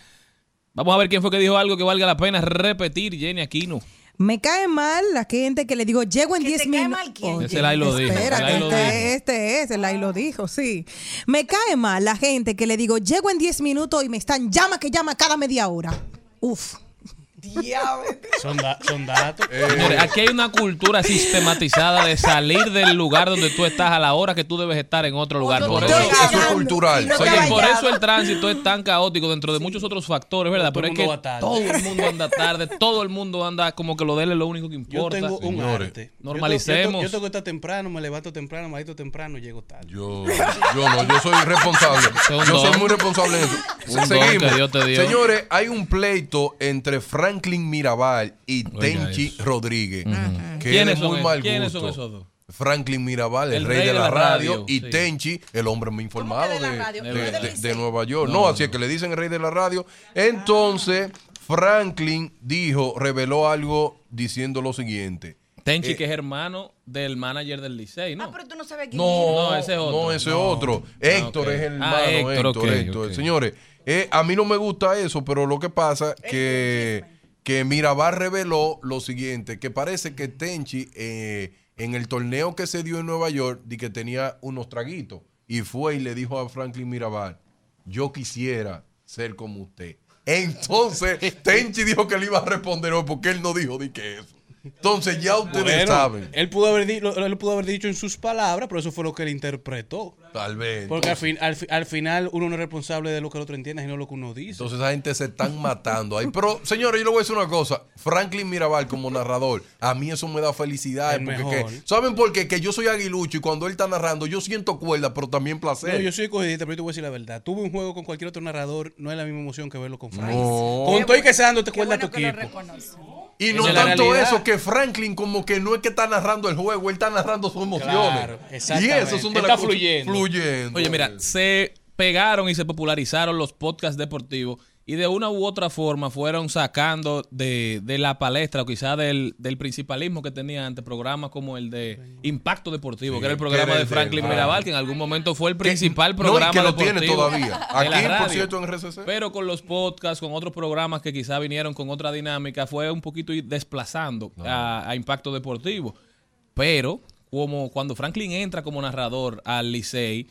Vamos a ver quién fue que dijo algo que valga la pena repetir, Jenny Aquino. Me cae mal la gente que le digo, llego en ¿Que 10 te cae minutos. mal quién? Ese Lai lo dijo, el este, este es, el Lai lo dijo, sí. Me cae mal la gente que le digo, llego en 10 minutos y me están llama que llama cada media hora. Uf. Son, da- son datos. Señores, aquí hay una cultura sistematizada de salir del lugar donde tú estás a la hora que tú debes estar en otro lugar. Por eso, eso es cultural. Y no Oye, por eso el tránsito es tan caótico dentro de muchos otros factores, ¿verdad? Todo Pero el es mundo que tarde. todo el mundo anda tarde, todo el mundo anda como que lo de él es lo único que Yo importa. tengo un Señores. arte. Yo Normalicemos. tengo- Yo tengo que estar temprano, me levanto temprano, me levanto temprano, llego tarde. Yo, yo no, yo soy responsable. Yo soy muy responsable en eso. Un don Seguimos. que Dios te dio. Señores, hay un pleito entre Franklin Mirabal y Tenchi. Rodríguez. Que ¿Quiénes es son mal ¿Quiénes gusto. son esos dos? Franklin Mirabal, el, rey, de la, radio, y sí. Tenchi, el hombre muy informado de de, es Nueva York. No, No, así es que le dicen el rey de la radio. Entonces, Franklin dijo, reveló algo diciendo lo siguiente. Tenchi, Eh, que es hermano del manager del Licey, ¿no? Ah, pero tú no sabes quién No, No, ese es otro. No, ese No. otro. Héctor ok. es el Ah, hermano. Héctor, Héctor, Héctor. Señores, eh, a mí no me gusta eso, pero lo que pasa que, que Mirabal reveló lo siguiente, que parece que Tenchi eh, en el torneo que se dio en Nueva York, di que tenía unos traguitos y fue y le dijo a Franklin Mirabal, yo quisiera ser como usted. Entonces, Tenchi dijo que le iba a responder hoy porque él no dijo di que eso. Entonces, ya ustedes Bueno, saben. Él pudo, haber él pudo haber dicho en sus palabras, pero eso fue lo que él interpretó. Tal vez. Porque al, fin, al, al final uno no es responsable de lo que el otro entienda, sino lo que uno dice. Entonces esa gente se están matando ahí. Pero, señores, yo le voy a decir una cosa. Franklin Mirabal como narrador, a mí eso me da felicidad. El Porque, mejor. que- ¿Saben por qué? Que yo soy aguilucho y cuando él está narrando, yo siento cuerda, pero también placer. No, yo soy escogidista, pero yo te voy a decir la verdad. Tuve un juego con cualquier otro narrador, no es la misma emoción que verlo con Frank. No. Con todo y que sea dando te cuerda bueno tu equipo. Y no es tanto eso, que Franklin como que no es que está narrando el juego, él está narrando sus emociones. Claro, y eso son de Está las cosas- fluyendo. Fluyendo. Oye, mira, se pegaron y se popularizaron los podcasts deportivos y de una u otra forma fueron sacando de, de la palestra o quizá del, del principalismo que tenía antes programas como el de Impacto Deportivo, Sí, que era el que programa era de el de- Franklin ah. Mirabal, que en algún momento fue el principal no, y programa que lo tiene todavía. de Aquí, por cierto, en RCC. Pero con los podcasts, con otros programas que quizá vinieron con otra dinámica, fue un poquito desplazando a, a Impacto Deportivo. Pero como cuando Franklin entra como narrador al Licey,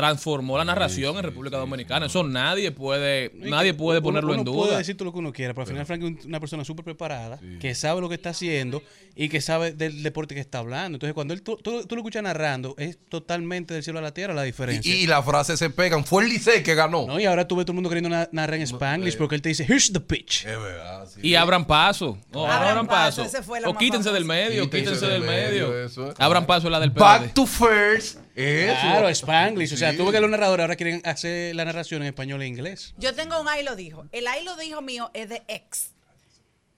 transformó la narración en República Dominicana. Eso nadie puede, nadie puede Uno- ponerlo en uno duda. puede decir todo lo que uno quiera, pero al final Frank es una persona súper preparada, que sabe lo que está haciendo y que sabe del deporte que está hablando. Entonces, cuando él, tú, tú- tú lo escuchas narrando, es totalmente del cielo a la tierra la diferencia. Y, y las frases se pegan. Fue el Licey que ganó. No, y ahora tú ves todo el mundo queriendo na- narrar en Spanglish porque él te dice, here's the pitch. Es verdad. sí. Y abran paso. No, Abran abran paso, O quítense del medio, Quítense quítense del del medio, medio. eso es. Abran paso en la del Back PRD. to first. Eso. Claro, Spanglish. O sea, Sí. tú ves que los narradores ahora quieren hacer la narración en español e inglés. Yo tengo un ahí lo dijo. El ahí lo dijo mío es de X.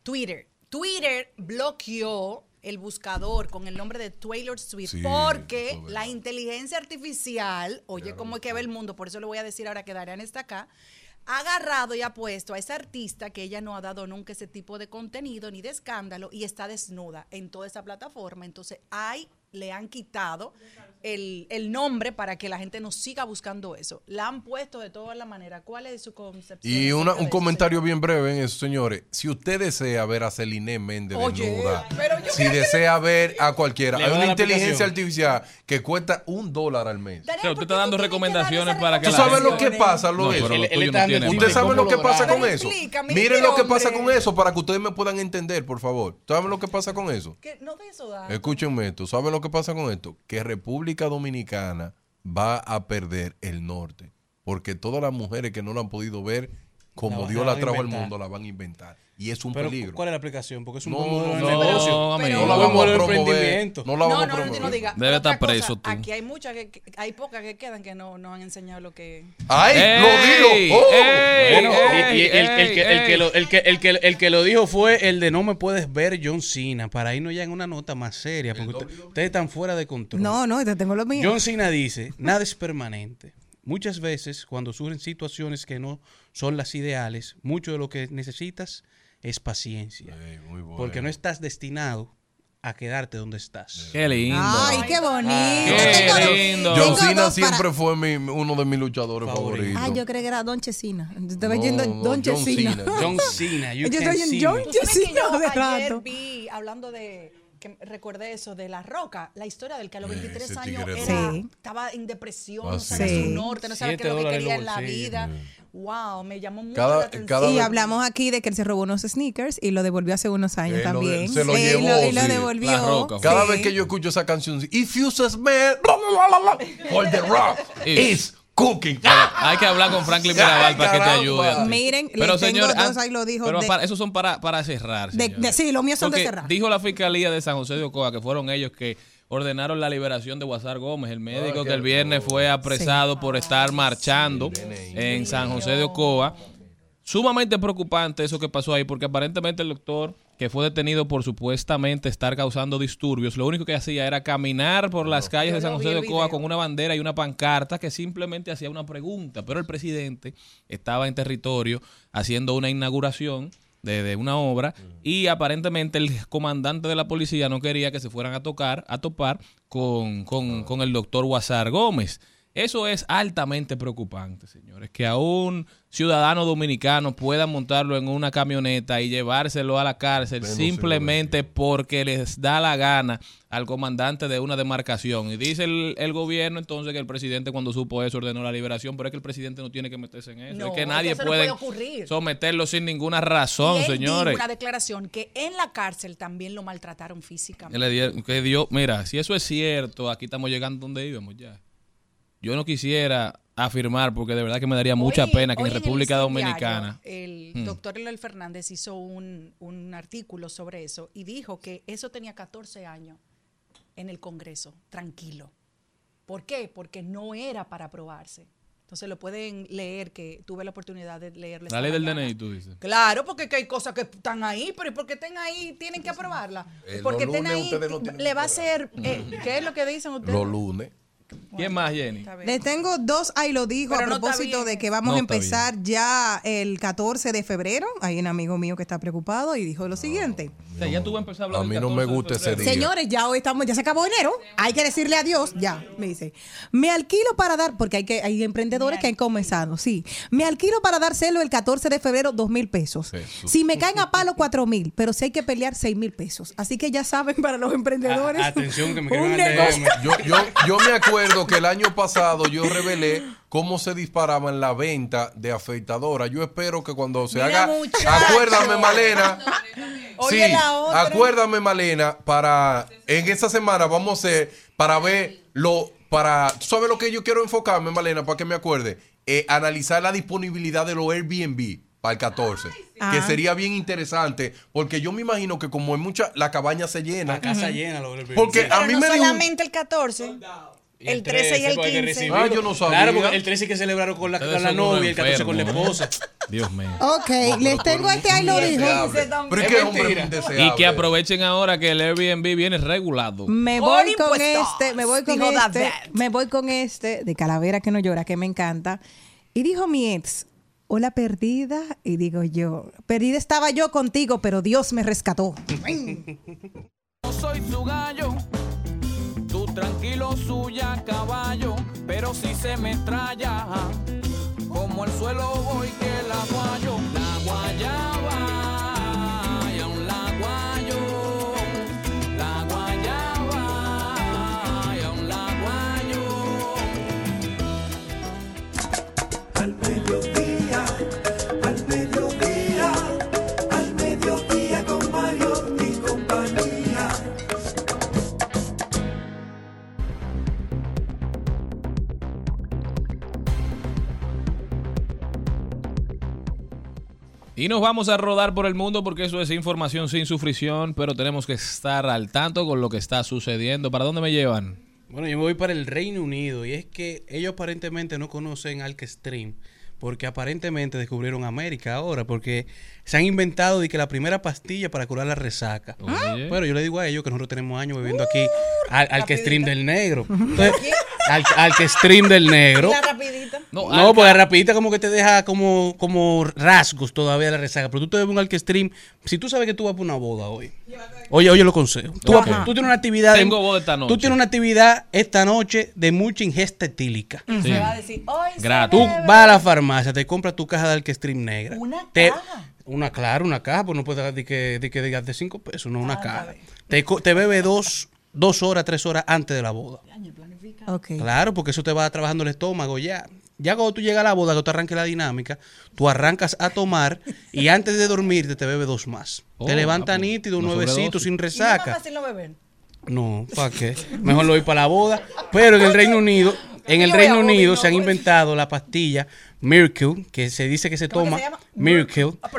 Twitter. Twitter bloqueó el buscador con el nombre de Taylor Swift Sí, porque la inteligencia artificial, oye, cómo es que ve el mundo, por eso le voy a decir ahora que Darian está acá, ha agarrado y ha puesto a esa artista que ella no ha dado nunca ese tipo de contenido ni de escándalo y está desnuda en toda esa plataforma. Entonces, hay, le han quitado el, el nombre para que la gente no siga buscando eso. La han puesto de todas las maneras. ¿Cuál es su concepción? Y una- un eso, comentario bien breve en eso, señores. Si usted desea ver a Celine Méndez Oye, desnuda, pero yo si que- desea ver a cualquiera, Le hay una inteligencia aplicación. artificial que cuesta un dólar al mes. Daniel, O sea, usted ¿por está dando recomendaciones para que ¿Tú la sabes gente- lo que pasa, No, Luis? pero Él- lo no tiene tips ¿Usted sabe lo que pasa con eso? Miren lo que pasa con eso para que ustedes me puedan entender, por favor. ¿Saben lo que pasa con eso? Que no de eso da. Escúchenme esto. ¿Saben lo que pasa con esto? Que Dominicana va a perder el norte. Porque todas las mujeres que no lo han podido ver, como La Dios la trajo al mundo, la van a inventar. Y es un Pero, peligro. ¿cuál es la aplicación? Porque es un No, modelo de no, negocio. no, amigo. no la vamos a de promover. emprendimiento. No la No, vamos no, a no, promover. no diga. Debe estar preso cosa, tú. Aquí hay muchas que, que- hay pocas que quedan que no, no han enseñado lo que. ¡Ay! ¡Ey! ¡Lo digo! ¡Oh! El, que, lo, el, que, el, que, el que lo dijo fue el de no me puedes ver John Cena, para irnos ya en una nota más seria, porque usted- ustedes están fuera de control. No, no, te tengo lo mío. John Cena dice, nada es permanente. Muchas veces, cuando surgen situaciones que no son las ideales, mucho de lo que necesitas es paciencia. Ey, muy bueno. Porque no estás destinado a quedarte donde estás. Qué lindo. Ay, qué bonito. Qué Tengo dos- lindo. John Cena para- siempre fue mi- uno de mis luchadores Favorito. favoritos. Ah, yo creí que era Don Chesina. Estaba No, yendo no, Don John Chesina. Cena. John Cena, Yo estoy en John Chesina yo de ayer rato. vi, hablando de, que recordé eso, de La Roca, la historia del que a los Eh, 23 ese años tigre era, Sí. estaba en depresión, Ah, no sabía sí. su norte, no sabía Siete qué es lo que dólares quería en la vida. Wow, me llamó mucho Cada- la atención. cada Y vez- hablamos aquí de que él se robó unos sneakers y lo devolvió hace unos años Eh, lo de- también. se lo Eh, llevó, y lo sí. devolvió. La Roca. Cada Sí. vez que yo escucho esa canción, If you smell, bla, bla, bla, bla, bla, or the rock is cooking. Hay que hablar con Franklin Mirabal para que te ayude. a ti. Miren, pero señor, dos, ahí lo dijo Pero de- para, esos son para, para cerrar. De- sí, los míos son de cerrar. Dijo la fiscalía de San José de Ocoa que fueron ellos que ordenaron la liberación de Guasar Gómez, el médico que el viernes fue apresado por estar marchando en San José de Ocoa. Sumamente preocupante eso que pasó ahí, porque aparentemente el doctor, que fue detenido por supuestamente estar causando disturbios, lo único que hacía era caminar por las calles de San José de video. con una bandera y una pancarta que simplemente hacía una pregunta, pero el presidente estaba en territorio haciendo una inauguración de, de una obra y aparentemente el comandante de la policía no quería que se fueran a tocar, a topar con, con- con el doctor Guasar Gómez. Eso es altamente preocupante, señores, que a un ciudadano dominicano pueda montarlo en una camioneta y llevárselo a la cárcel Menos simplemente porque les da la gana al comandante de una demarcación. Y dice el, el gobierno entonces que el presidente cuando supo eso ordenó la liberación, pero es que el presidente no tiene que meterse en eso. No, es que es nadie que eso no puede, puede ocurrir. someterlo sin ninguna razón, y él señores. dijo una declaración que en la cárcel también lo maltrataron físicamente. Que le dieron- que dio, mira, si eso es cierto, aquí estamos llegando donde íbamos ya. Yo no quisiera afirmar, porque de verdad que me daría mucha Hoy- pena que en el República Dominicana. Diario, el Hmm. doctor Eloy Fernández hizo un, un artículo sobre eso y dijo que eso tenía 14 años en el Congreso, tranquilo. ¿Por qué? Porque no era para aprobarse. Entonces lo pueden leer, que tuve la oportunidad de leerlo. La ley del mañana. DNI, tú dices. Claro, porque que hay cosas que están ahí, pero ¿y porque estén ahí tienen que aprobarla? Eh, porque estén ahí, no le va a hacer, eh, ¿qué es lo que dicen ustedes? Los lunes. ¿Quién más, Jenny? Les tengo dos, ahí lo digo, Pero a propósito de que vamos No a empezar ya el 14 de febrero. Hay un amigo mío que está preocupado y dijo lo siguiente. O sea, ya tú vas a empezar a hablar A del mí no me 14 de gusta ese día. Señores, ya hoy estamos, ya se acabó enero. Hay que decirle adiós. Ya, me dice. Me alquilo para dar, porque hay que, hay emprendedores que han comenzado, sí. Me alquilo para dárselo el 14 de febrero, dos mil pesos. Jesús. Si me caen a palo, cuatro mil, pero si hay que pelear, seis mil pesos. Así que ya saben para los emprendedores. A- atención, que me un negocio. Yo, yo, yo me acuerdo que el año pasado yo revelé cómo se disparaba en la venta de afeitadora. Yo espero que cuando se Mira, haga. muchacho. Acuérdame, Malena. Oye, sí, la otra. acuérdame, Malena, para. En esta semana vamos a hacer. Para ver lo. Para. ¿Tú sabes lo que yo quiero enfocarme, Malena? Para que me acuerde. Eh, analizar la disponibilidad de los Airbnb para el 14. Que Ah. sería bien interesante. Porque yo me imagino que como en mucha. La cabaña se llena. La casa llena. Lo, Porque Pero a mí no me dijo solamente el 14, el 13 y el porque hay que 15. recibirlo. Ah, yo no sabía. Claro, porque el 13 hay que celebraron con la, con la novia y el 14 con la esposa. Dios mío. Ok, les tengo este, ahí lo dijo. Pero es que Es hombre. Y que aprovechen ahora que el Airbnb viene regulado. Me voy con impuestos, este, me voy con dijo este, me voy con este de Calavera que no llora, que me encanta. Y dijo mi ex, hola perdida, y digo yo, perdida estaba yo contigo, pero Dios me rescató. No soy su gallo, tranquilo suya caballo, pero si se me traya, como el suelo voy que la guayo, la guayaba, Y nos vamos a rodar por el mundo porque eso es información sin sufrición, pero tenemos que estar al tanto con lo que está sucediendo. ¿Para dónde me llevan? Bueno, yo me voy para el Reino Unido y es que ellos aparentemente no conocen Alkestream porque aparentemente descubrieron América ahora porque se han inventado de que la primera pastilla para curar la resaca. Oye. Bueno, yo le digo a ellos que nosotros tenemos años bebiendo aquí al, Alkestream del negro. Entonces, al, Alkestream del negro. La rapidita. No, No, porque la rapidita como que te deja como, como rasgos todavía la resaca. Pero tú te bebes un Alkestream. Si tú sabes que tú vas para una boda hoy. Oye, oye, lo consejo. Tú, vas- Ajá. tú tienes una actividad. Tengo boda esta noche. Tú tienes una actividad esta noche de mucha ingesta etílica. Sí. Se va a decir, hoy Gratis. Tú vas a la farmacia, te compras tu caja de Alkestream negra. Una Te- caja. Una, claro, una caja, pues no puedes dar de que, de que digas de cinco pesos, no, una caja. Te, te bebe dos, dos horas, tres horas antes de la boda. Claro, porque eso te va trabajando el estómago ya. Ya cuando tú llegas a la boda, que tú arranques la dinámica, tú arrancas a tomar y antes de dormirte te bebe dos más. Oh, te levanta ah, pues, nítido, una nuevecito, sin ¿Y resaca. beber? No, ¿para qué? Mejor lo voy para la boda. Pero en el Reino Unido, en el Reino Unido se han inventado la pastilla Miracle, que se dice que se ¿Cómo que toma se? Miracle. Ah,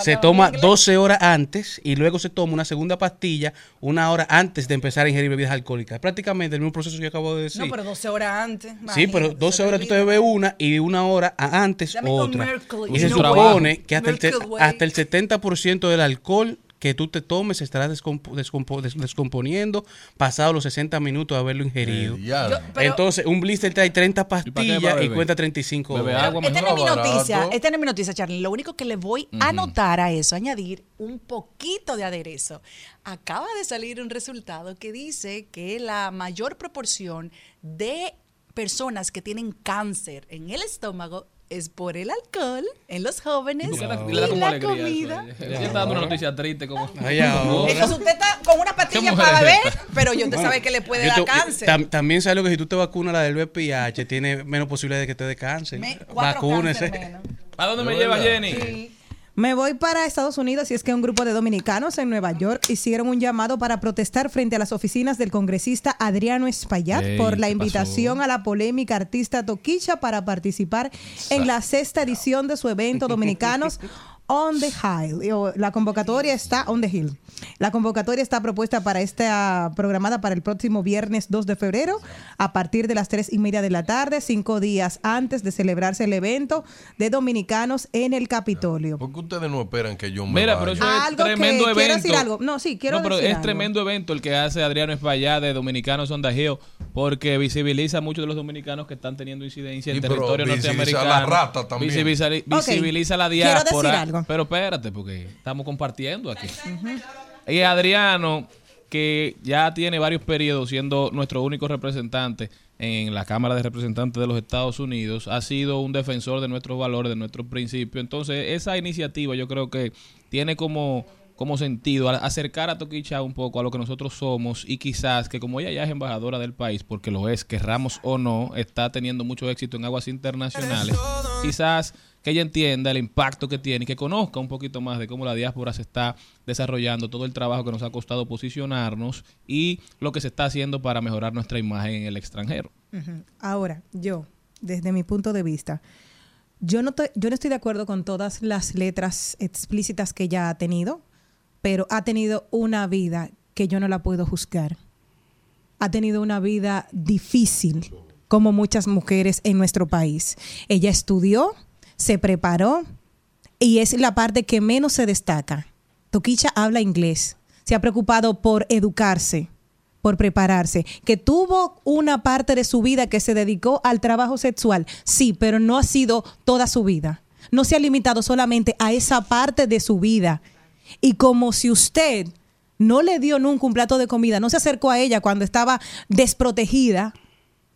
Se toma inglés. 12 horas antes y luego se toma una segunda pastilla una hora antes de empezar a ingerir bebidas alcohólicas. Prácticamente el mismo proceso que yo acabo de decir. No, pero 12 horas antes. Sí, pero 12 horas tú te bebes una y una hora antes otra. Y se supone que hasta el, hasta el 70% del alcohol que tú te tomes se estará descompo- descompo- des- descomponiendo pasado los 60 minutos de haberlo ingerido. Eh, ya. Yo- pero- Entonces, un blister trae 30 para qué va a pastillas y beber? cuenta 35 Bebe dólares. agua Esta no es mi noticia, esta es mi noticia, Charlie. Lo único que le voy a anotar a eso, añadir un poquito de aderezo. Acaba de salir un resultado que dice que la mayor proporción de personas que tienen cáncer en el estómago es por el alcohol en los jóvenes ¿Por qué da- y la alegría eso, comida. Ella está dando una noticia triste como... Ay. Entonces usted está con una pastilla ¿Qué para beber, pero yo usted sabe que le puede Yo dar te- cáncer. tam- también sabe lo que si tú te vacunas la del VPH, tiene menos posibilidad de que te dé cáncer. Me- Vacúnese. cáncer menos. ¿A dónde me lleva. Jenny? Me voy para Estados Unidos y es que un grupo de dominicanos en Nueva York hicieron un llamado para protestar frente a las oficinas del congresista Adriano Espaillat Ey, por la ¿qué invitación a la polémica artista Toquicha para participar en la sexta edición de su evento Dominicanos on the Hill. O La convocatoria está on the hill. La convocatoria está propuesta para esta programada para el próximo viernes 2 de febrero a partir de las 3 y media de la tarde, cinco días antes de celebrarse el evento de dominicanos en el Capitolio. ¿Por qué ustedes no esperan que yo me Mira, vaya? pero eso es Algo que- tremendo quiero evento. decir algo. No, sí, quiero No, pero decir es algo. tremendo evento el que hace Adriano Espaillá de Dominicanos on the Hill, porque visibiliza a muchos de los dominicanos que están teniendo incidencia en Y, territorio visibiliza norteamericano. a la rata también. Visibiliza, visibiliza la quiero decir diáspora. Algo. Pero espérate, porque estamos compartiendo aquí. Y Adriano, que ya tiene varios periodos siendo nuestro único representante en la Cámara de Representantes de los Estados Unidos, ha sido un defensor de nuestros valores, de nuestros principios. Entonces, esa iniciativa yo creo que tiene como, como sentido acercar a Toquicha un poco a lo que nosotros somos y quizás que como ella ya es embajadora del país, porque lo es, querramos o no, está teniendo mucho éxito en aguas internacionales, quizás que ella entienda el impacto que tiene y que conozca un poquito más de cómo la diáspora se está desarrollando, todo el trabajo que nos ha costado posicionarnos y lo que se está haciendo para mejorar nuestra imagen en el extranjero. Ahora, yo, desde mi punto de vista, yo no, yo no estoy de acuerdo con todas las letras explícitas que ella ha tenido, pero ha tenido una vida que yo no la puedo juzgar. Ha tenido una vida difícil, como muchas mujeres en nuestro país. Ella estudió, se preparó y es la parte que menos se destaca. Toquicha habla inglés, se ha preocupado por educarse, por prepararse, que tuvo una parte de su vida que se dedicó al trabajo sexual, sí, pero no ha sido toda su vida. No se ha limitado solamente a esa parte de su vida. Y como si usted no le dio nunca un plato de comida, no se acercó a ella cuando estaba desprotegida,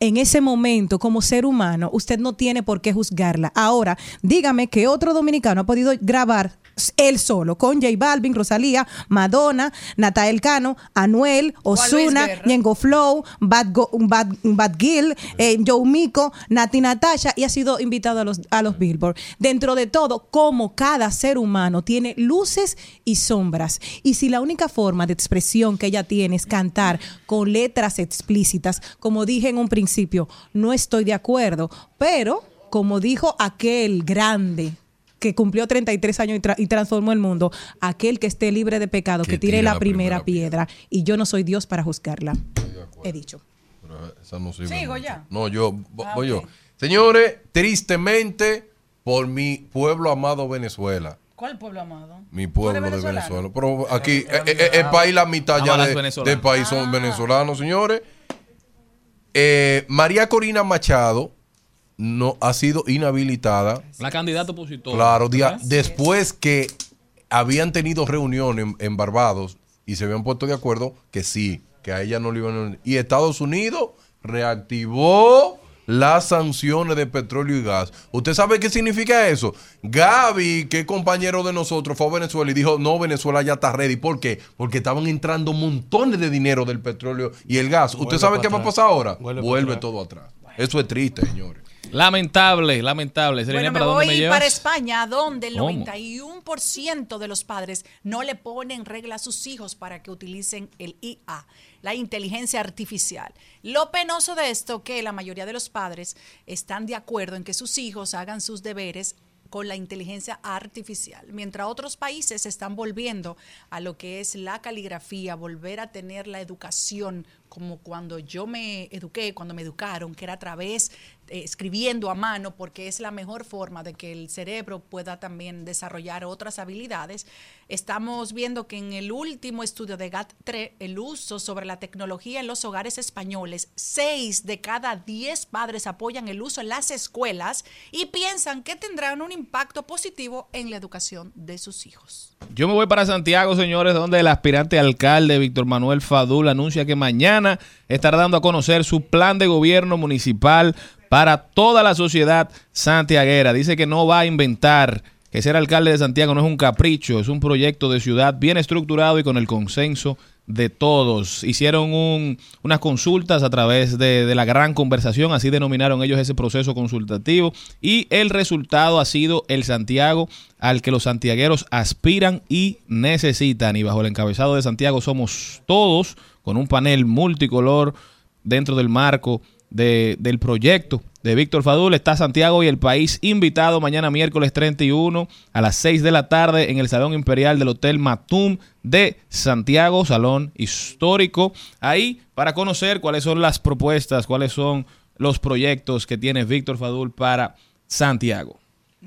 en ese momento como ser humano, usted no tiene por qué juzgarla. Ahora, dígame que otro dominicano ha podido grabar él solo con J Balvin, Rosalía, Madonna, Natael Cano, Anuel, Osuna. Ñengo Flow, Bad, Go- Bad, Bad Gil, eh, Joe Mico, Nati Natasha y ha sido invitado a los, a los Billboard. Dentro de todo, como cada ser humano tiene luces y sombras. Y si la única forma de expresión que ella tiene es cantar con letras explícitas, como dije en un principio, no estoy de acuerdo. Pero, como dijo aquel grande que cumplió 33 años y, tra- y transformó el mundo, aquel que esté libre de pecado, que, tire la, primera, piedra. Y yo no soy Dios para juzgarla. He dicho. Pero esa no sirve Sigo mucho. ya. No, yo Ah, voy yo. Señores, tristemente, por mi pueblo amado Venezuela. ¿Cuál pueblo amado? Mi ¿Tú pueblo de? Venezuela. Pero aquí, eh, eh, el país, la mitad ya de- del país Ah. son venezolanos, señores. Eh, María Corina Machado no ha sido inhabilitada. La candidata opositora. Claro, día- después que habían tenido reuniones en, en Barbados y se habían puesto de acuerdo que sí, que a ella no le iban a... Y Estados Unidos reactivó las sanciones de petróleo y gas. ¿Usted sabe qué significa eso? Gaby, que es compañero de nosotros, fue a Venezuela y dijo, no, Venezuela ya está ready. ¿Por qué? Porque estaban entrando montones de dinero del petróleo y el gas. ¿Usted Vuelve sabe qué va a pasar ahora? Vuelve Vuelve, todo atrás. Eso es triste, señores. Lamentable, lamentable. Bueno, me ¿para dónde voy me para España, donde el ¿Cómo? 91% de los padres no le ponen regla a sus hijos para que utilicen el IA, la inteligencia artificial. Lo penoso de esto que la mayoría de los padres están de acuerdo en que sus hijos hagan sus deberes con la inteligencia artificial, mientras otros países se están volviendo a lo que es la caligrafía, volver a tener la educación como cuando yo me eduqué, cuando me educaron, que era a través escribiendo a mano, porque es la mejor forma de que el cerebro pueda también desarrollar otras habilidades. Estamos viendo que en el último estudio de GAT3, el uso sobre la tecnología en los hogares españoles, seis de cada diez padres apoyan el uso en las escuelas y piensan que tendrán un impacto positivo en la educación de sus hijos. Yo me voy para Santiago, señores, donde el aspirante alcalde Víctor Manuel Fadul anuncia que mañana estará dando a conocer su plan de gobierno municipal para toda la sociedad santiaguera. Dice que no va a inventar, que ser alcalde de Santiago no es un capricho, es un proyecto de ciudad bien estructurado y con el consenso de todos. Hicieron un- unas consultas a través de la gran conversación, así denominaron ellos ese proceso consultativo, y el resultado ha sido el Santiago al que los santiagueros aspiran y necesitan. Y bajo el encabezado de Santiago somos todos, con un panel multicolor dentro del marco de- del proyecto de Víctor Fadul. Está Santiago y el país invitado mañana miércoles 31 a las 6 de la tarde en el Salón Imperial del Hotel Matum de Santiago, Salón Histórico. Ahí para conocer cuáles son las propuestas, cuáles son los proyectos que tiene Víctor Fadul para Santiago.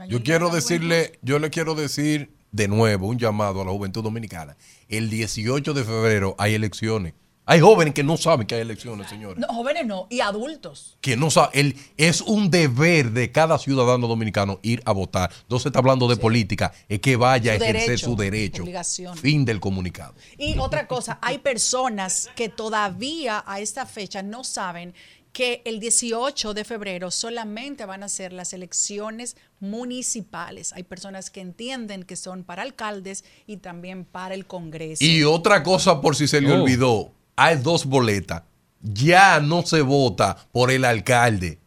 Yo quiero decirle, yo le quiero decir de nuevo un llamado a la juventud dominicana. El 18 de febrero hay elecciones. Hay jóvenes que no saben que hay elecciones, señores. No, jóvenes no, y adultos. Que no saben. Es un deber de cada ciudadano dominicano ir a votar. No se está hablando de política, es que vaya a Su ejercer derecho, su derecho. obligación. Fin del comunicado. Y otra cosa, hay personas que todavía a esta fecha no saben que el 18 de febrero solamente van a ser las elecciones municipales. Hay personas que entienden que son para alcaldes y también para el Congreso. Y otra cosa, por si se le Oh. olvidó, hay dos boletas. Ya no se vota por el alcalde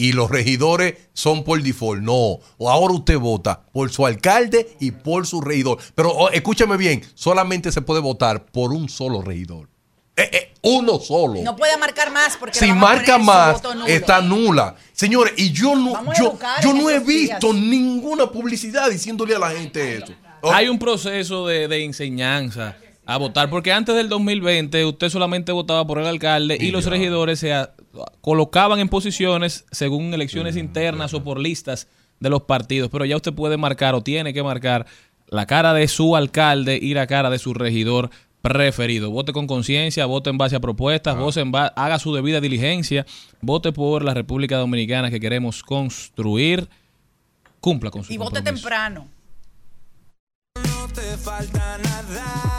y los regidores son por default. No, o ahora usted vota por su alcalde y por su regidor. Pero oh, escúchame bien, solamente se puede votar por un solo regidor. Eh, eh, uno solo. no puede marcar más porque si marca más, nulo. está nula. Señores, y yo no, Vamos yo, no he visto días. ninguna publicidad diciéndole a la gente eso. Oh, Hay un proceso de, de enseñanza a votar, porque antes del 2020 usted solamente votaba por el alcalde y, Y los regidores se a- colocaban en posiciones según elecciones internas o por listas de los partidos, pero ya usted puede marcar o tiene que marcar la cara de su alcalde y la cara de su regidor preferido. Vote con conciencia, vote en base a propuestas, vote en ba- haga su debida diligencia, vote por la República Dominicana que queremos construir, cumpla con su Y vote temprano. No te falta nada.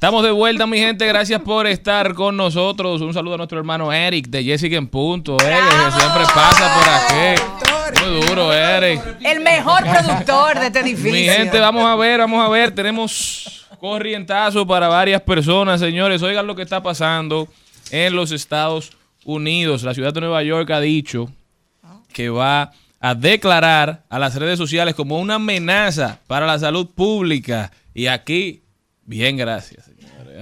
Estamos de vuelta, mi gente. Gracias por estar con nosotros. Un saludo a nuestro hermano Eric de Jessica en Punto. eh, que siempre pasa por aquí. Muy duro, Eric. El mejor productor de este edificio. Mi gente, vamos a ver, vamos a ver. Tenemos corrientazo para varias personas, señores. Oigan lo que está pasando en los Estados Unidos. La ciudad de Nueva York ha dicho que va a declarar a las redes sociales como una amenaza para la salud pública. Y aquí, bien, gracias.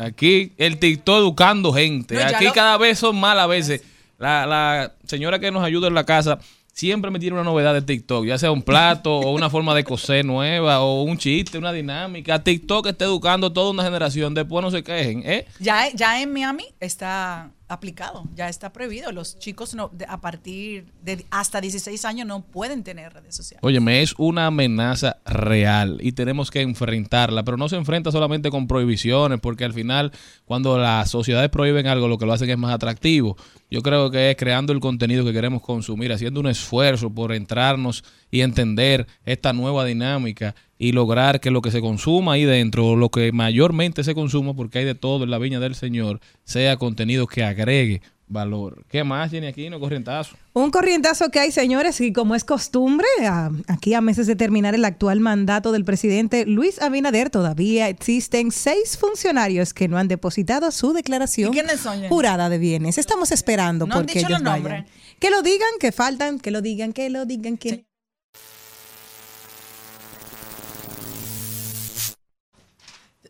Aquí el TikTok educando gente. No, aquí lo- cada vez son más a veces. La, la señora que nos ayuda en la casa siempre me tiene una novedad de TikTok, ya sea un plato o una forma de coser nueva o un chiste, una dinámica. TikTok está educando toda una generación. Después no se quejen, ¿eh? Ya, ya en Miami está aplicado, ya está prohibido. Los chicos no, de- a partir de hasta 16 años no pueden tener redes sociales. Óyeme, es una amenaza real y tenemos que enfrentarla, pero no se enfrenta solamente con prohibiciones, porque al final cuando las sociedades prohíben algo, lo que lo hacen es más atractivo. Yo creo que es creando el contenido que queremos consumir, haciendo un esfuerzo por entrarnos y entender esta nueva dinámica y lograr que lo que se consuma ahí dentro, lo que mayormente se consuma, porque hay de todo en la viña del Señor, sea contenido que agregue valor. ¿Qué más tiene aquí? No corrientazo. Un corrientazo que hay, señores, y como es costumbre, a- aquí a meses de terminar el actual mandato del presidente Luis Abinader, todavía existen seis funcionarios que no han depositado su declaración ¿Y jurada de bienes. Estamos esperando No han porque dicho ellos los vayan. nombres. Que lo digan, que faltan, que lo digan, que lo digan, que...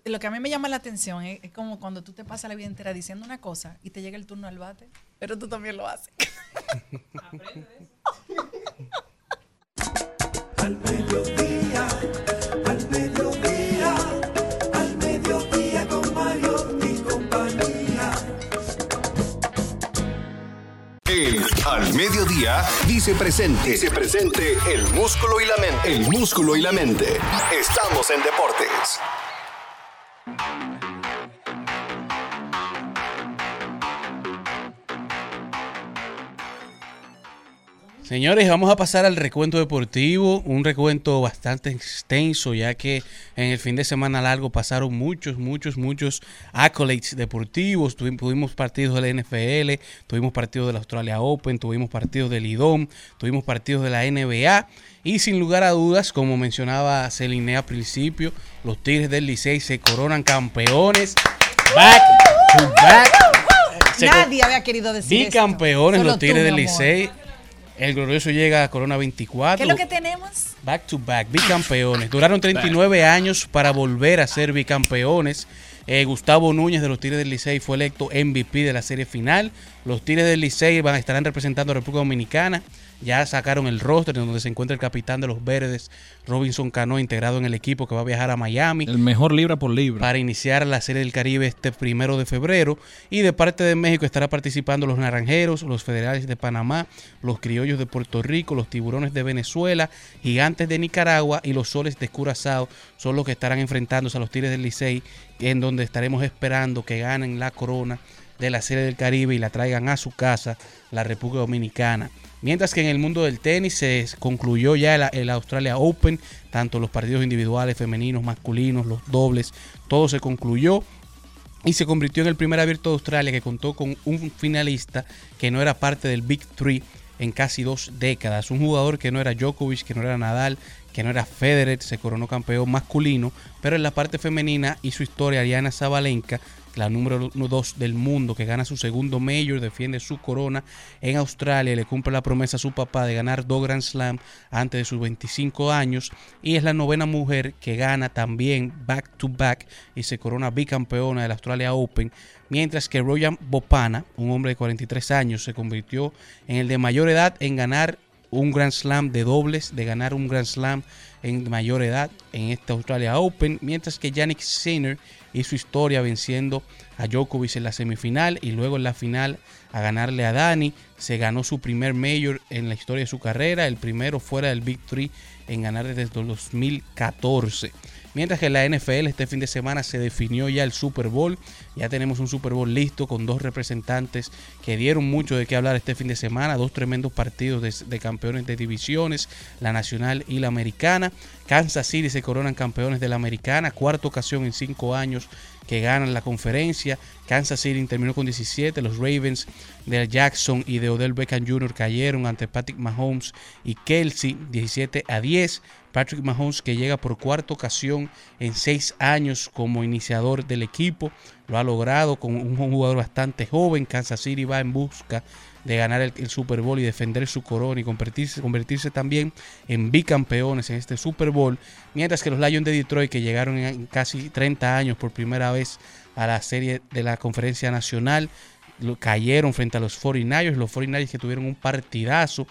Lo que a mí me llama la atención es, es como cuando tú te pasas la vida entera diciendo una cosa y te llega el turno al bate, pero tú también lo haces. Al mediodía, al mediodía, al mediodía con Mario y compañía. El Al Mediodía dice presente. Dice presente el músculo y la mente. El músculo y la mente. Estamos en deportes. Bye. Señores, vamos a pasar al recuento deportivo, un recuento bastante extenso, ya que en el fin de semana largo pasaron muchos, muchos, muchos accolades deportivos. Tuvi- Tuvimos partidos de la NFL, tuvimos partidos de la Australia Open, tuvimos partidos del IDOM, tuvimos partidos de la NBA. Y sin lugar a dudas, como mencionaba Celine al principio, los Tigres del Licey se coronan campeones. Back to back. Nadie había querido decir. Bicampeones los Tigres tú, del. Licey. El glorioso llega a Corona ¿Qué 24. es lo que tenemos? Back to back, bicampeones. Duraron 39 años para volver a ser bicampeones. Eh, Gustavo Núñez de los Tigres del Licey fue electo MVP de la serie final. Los Tigres del Licey van, estarán representando a República Dominicana. Ya sacaron el roster en donde se encuentra el capitán de los Verdes, Robinson Cano, integrado en el equipo que va a viajar a Miami El mejor libra por libra. para iniciar la Serie del Caribe este primero de febrero. Y de parte de México estará participando los Naranjeros, los Federales de Panamá, los Criollos de Puerto Rico, los Tiburones de Venezuela, Gigantes de Nicaragua y los Soles de Curazao son los que estarán enfrentándose a los Tigres del Licey, en donde estaremos esperando que ganen la corona de la Serie del Caribe y la traigan a su casa, la República Dominicana. Mientras que en el mundo del tenis se concluyó ya el, Australia Open, tanto los partidos individuales, femeninos, masculinos, los dobles, todo se concluyó y se convirtió en el primer abierto de Australia que contó con un finalista que no era parte del Big Three en casi dos décadas. Un jugador que no era Djokovic, que no era Nadal, que no era Federer, se coronó campeón masculino, pero en la parte femenina hizo historia Ariana Zabalenka, la número 2 del mundo, que gana su segundo Major, defiende su corona en Australia y le cumple la promesa a su papá de ganar dos Grand Slam antes de sus 25 años. Y es la novena mujer que gana también back to back y se corona bicampeona del Australia Open. Mientras que Royan Bopana, un hombre de 43 años, se convirtió en el de mayor edad en ganar un Grand Slam de dobles, de ganar un Grand Slam en mayor edad en esta Australia Open, mientras que Yannick Sinner hizo historia venciendo a Djokovic en la semifinal y luego en la final a ganarle a Dani. Se ganó su primer Major en la historia de su carrera, el primero fuera del Big Three en ganar desde el 2014. Mientras que en la NFL este fin de semana se definió ya el Super Bowl. Ya tenemos un Super Bowl listo con dos representantes que dieron mucho de qué hablar este fin de semana. Dos tremendos partidos de, campeones de divisiones, la nacional y la americana. Kansas City se coronan campeones de la americana. Cuarta ocasión en cinco años que ganan la conferencia. Kansas City terminó con 17. Los Ravens de Jackson y de Odell Beckham Jr. cayeron ante Patrick Mahomes y Kelsey 17 a 10. Patrick Mahomes que llega por cuarta ocasión en seis años como iniciador del equipo. Lo ha logrado con un jugador bastante joven. Kansas City va en busca de ganar el, Super Bowl y defender su corona y convertirse, convertirse también en bicampeones en este Super Bowl. Mientras que los Lions de Detroit, que llegaron en casi 30 años por primera vez a la serie de la conferencia nacional, cayeron frente a los 49ers. Los 49ers que tuvieron un partidazo.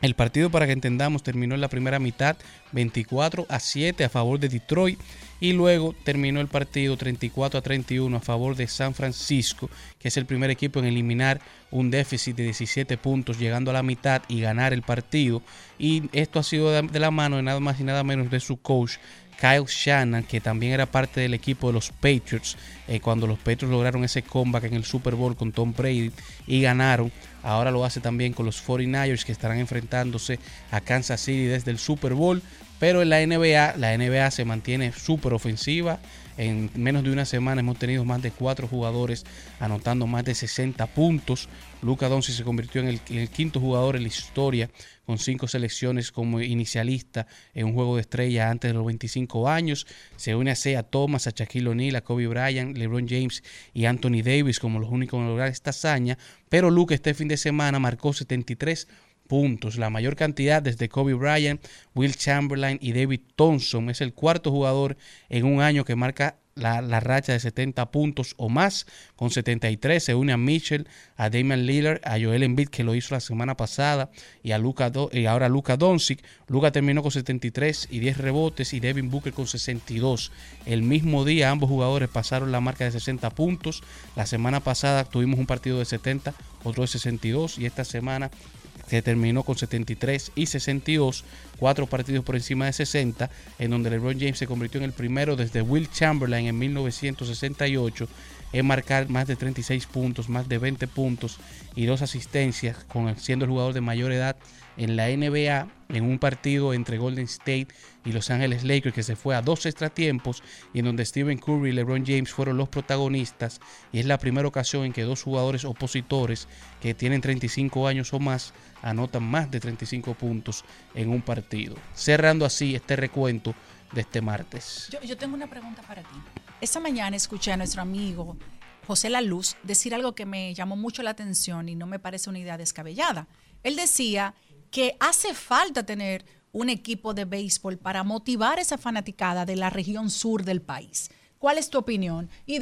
El partido, para que entendamos, terminó en la primera mitad 24 a 7 a favor de Detroit y luego terminó el partido 34 a 31 a favor de San Francisco, que es el primer equipo en eliminar un déficit de 17 puntos llegando a la mitad y ganar el partido. Y esto ha sido de la mano de nada más y nada menos de su coach Kyle Shannon, que también era parte del equipo de los Patriots, eh, cuando los Patriots lograron ese comeback en el Super Bowl con Tom Brady y ganaron. Ahora lo hace también con los 49ers que estarán enfrentándose a Kansas City desde el Super Bowl. Pero en la NBA, la NBA se mantiene súper ofensiva. En menos de una semana hemos tenido más de cuatro jugadores anotando más de 60 puntos. Luca Doncic se convirtió en el, quinto jugador en la historia con cinco selecciones como inicialista en un juego de estrella antes de los 25 años. Se une a Sea Thomas, a Shaquille O'Neal, a Kobe Bryant, LeBron James y Anthony Davis como los únicos en lograr esta hazaña. Pero Luca este fin de semana marcó 73 puntos, la mayor cantidad desde Kobe Bryant, Will Chamberlain y David Thompson. Es el cuarto jugador en un año que marca la, racha de 70 puntos o más. Con 73 se une a Mitchell, a Damian Lillard, a Joel Embiid que lo hizo la semana pasada y a Luka Do y ahora Luka Doncic. Luka terminó con 73 y 10 rebotes y Devin Booker con 62. El mismo día ambos jugadores pasaron la marca de 60 puntos. La semana pasada tuvimos un partido de 70, otro de 62 y esta semana que terminó con 73 y 62, cuatro partidos por encima de 60, en donde LeBron James se convirtió en el primero desde Will Chamberlain en 1968 en marcar más de 36 puntos, más de 20 puntos y dos asistencias, con, siendo el jugador de mayor edad en la NBA en un partido entre Golden State y Los Ángeles Lakers que se fue a dos extratiempos y en donde Stephen Curry y LeBron James fueron los protagonistas y es la primera ocasión en que dos jugadores opositores que tienen 35 años o más anotan más de 35 puntos en un partido. Cerrando así este recuento de este martes. Yo, yo tengo una pregunta para ti. Esta mañana escuché a nuestro amigo José La Luz decir algo que me llamó mucho la atención y no me parece una idea descabellada. Él decía que hace falta tener un equipo de béisbol para motivar esa fanaticada de la región sur del país. ¿Cuál es tu opinión? Y,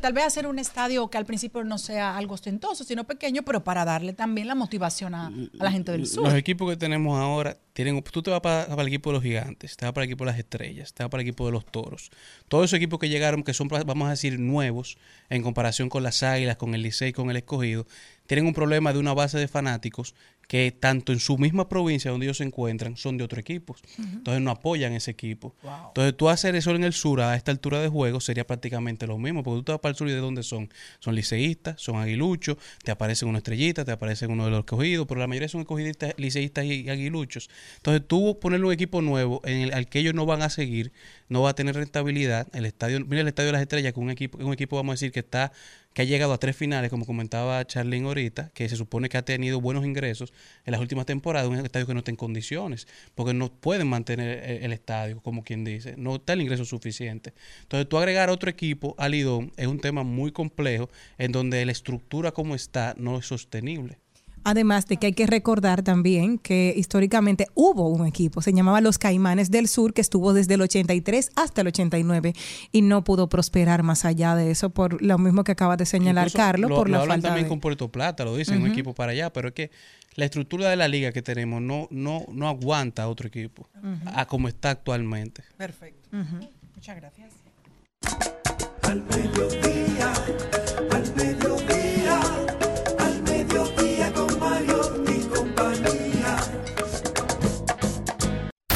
tal vez hacer un estadio que al principio no sea algo ostentoso, sino pequeño, pero para darle también la motivación a, a la gente del sur. Los equipos que tenemos ahora tienen. Tú te vas para, para el equipo de los gigantes, te vas para el equipo de las estrellas, te vas para el equipo de los toros. Todos esos equipos que llegaron, que son, vamos a decir, nuevos en comparación con las águilas, con el Licey, con el escogido, tienen un problema de una base de fanáticos que tanto en su misma provincia donde ellos se encuentran son de otro equipo. Entonces no apoyan ese equipo. Entonces tú hacer eso en el sur a esta altura de juego sería prácticamente lo mismo, porque tú te vas para el sur y de dónde son. Son liceístas, son aguiluchos, te aparecen una estrellita, te aparecen uno de los escogidos, pero la mayoría son escogidistas, liceístas y aguiluchos. Entonces tú ponerle un equipo nuevo en el, al que ellos no van a seguir, no va a tener rentabilidad. El estadio, mira el estadio de las estrellas, que un equipo, un equipo vamos a decir que está que ha llegado a tres finales, como comentaba Charlene ahorita, que se supone que ha tenido buenos ingresos en las últimas temporadas, un estadio que no está en condiciones, porque no pueden mantener el, el estadio, como quien dice, no está el ingreso suficiente. Entonces, tú agregar otro equipo al IDOM es un tema muy complejo, en donde la estructura como está no es sostenible. Además de que hay que recordar también que históricamente hubo un equipo, se llamaba los Caimanes del Sur, que estuvo desde el 83 hasta el 89 y no pudo prosperar más allá de eso por lo mismo que acaba de señalar Incluso Carlos, lo, por lo la hablan falta también de... con Puerto Plata, lo dicen, un equipo para allá, pero es que la estructura de la liga que tenemos no, no, no aguanta a otro equipo, a como está actualmente. Perfecto. Muchas gracias. Al mediodía, al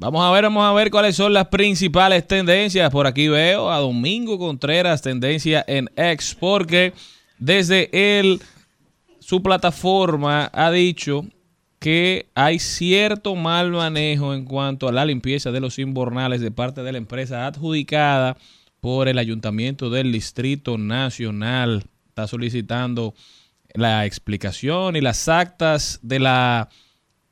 Vamos a ver, vamos a ver cuáles son las principales tendencias. Por aquí veo a Domingo Contreras, tendencia en X, porque desde él, su plataforma ha dicho que hay cierto mal manejo en cuanto a la limpieza de los inbornales de parte de la empresa adjudicada por el Ayuntamiento del Distrito Nacional. Está solicitando la explicación y las actas de la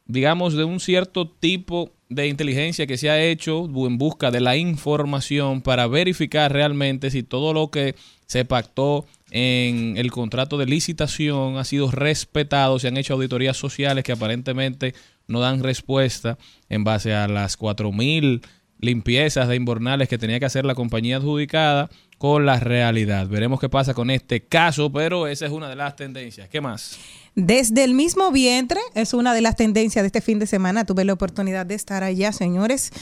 digamos, de un cierto tipo de inteligencia que se ha hecho en busca de la información para verificar realmente si todo lo que se pactó en el contrato de licitación ha sido respetado, se han hecho auditorías sociales que aparentemente no dan respuesta en base a las 4.000 limpiezas de inbornales que tenía que hacer la compañía adjudicada con la realidad. Veremos qué pasa con este caso, pero esa es una de las tendencias. ¿Qué más? Desde el mismo vientre es una de las tendencias de este fin de semana. Tuve la oportunidad de estar allá, señores,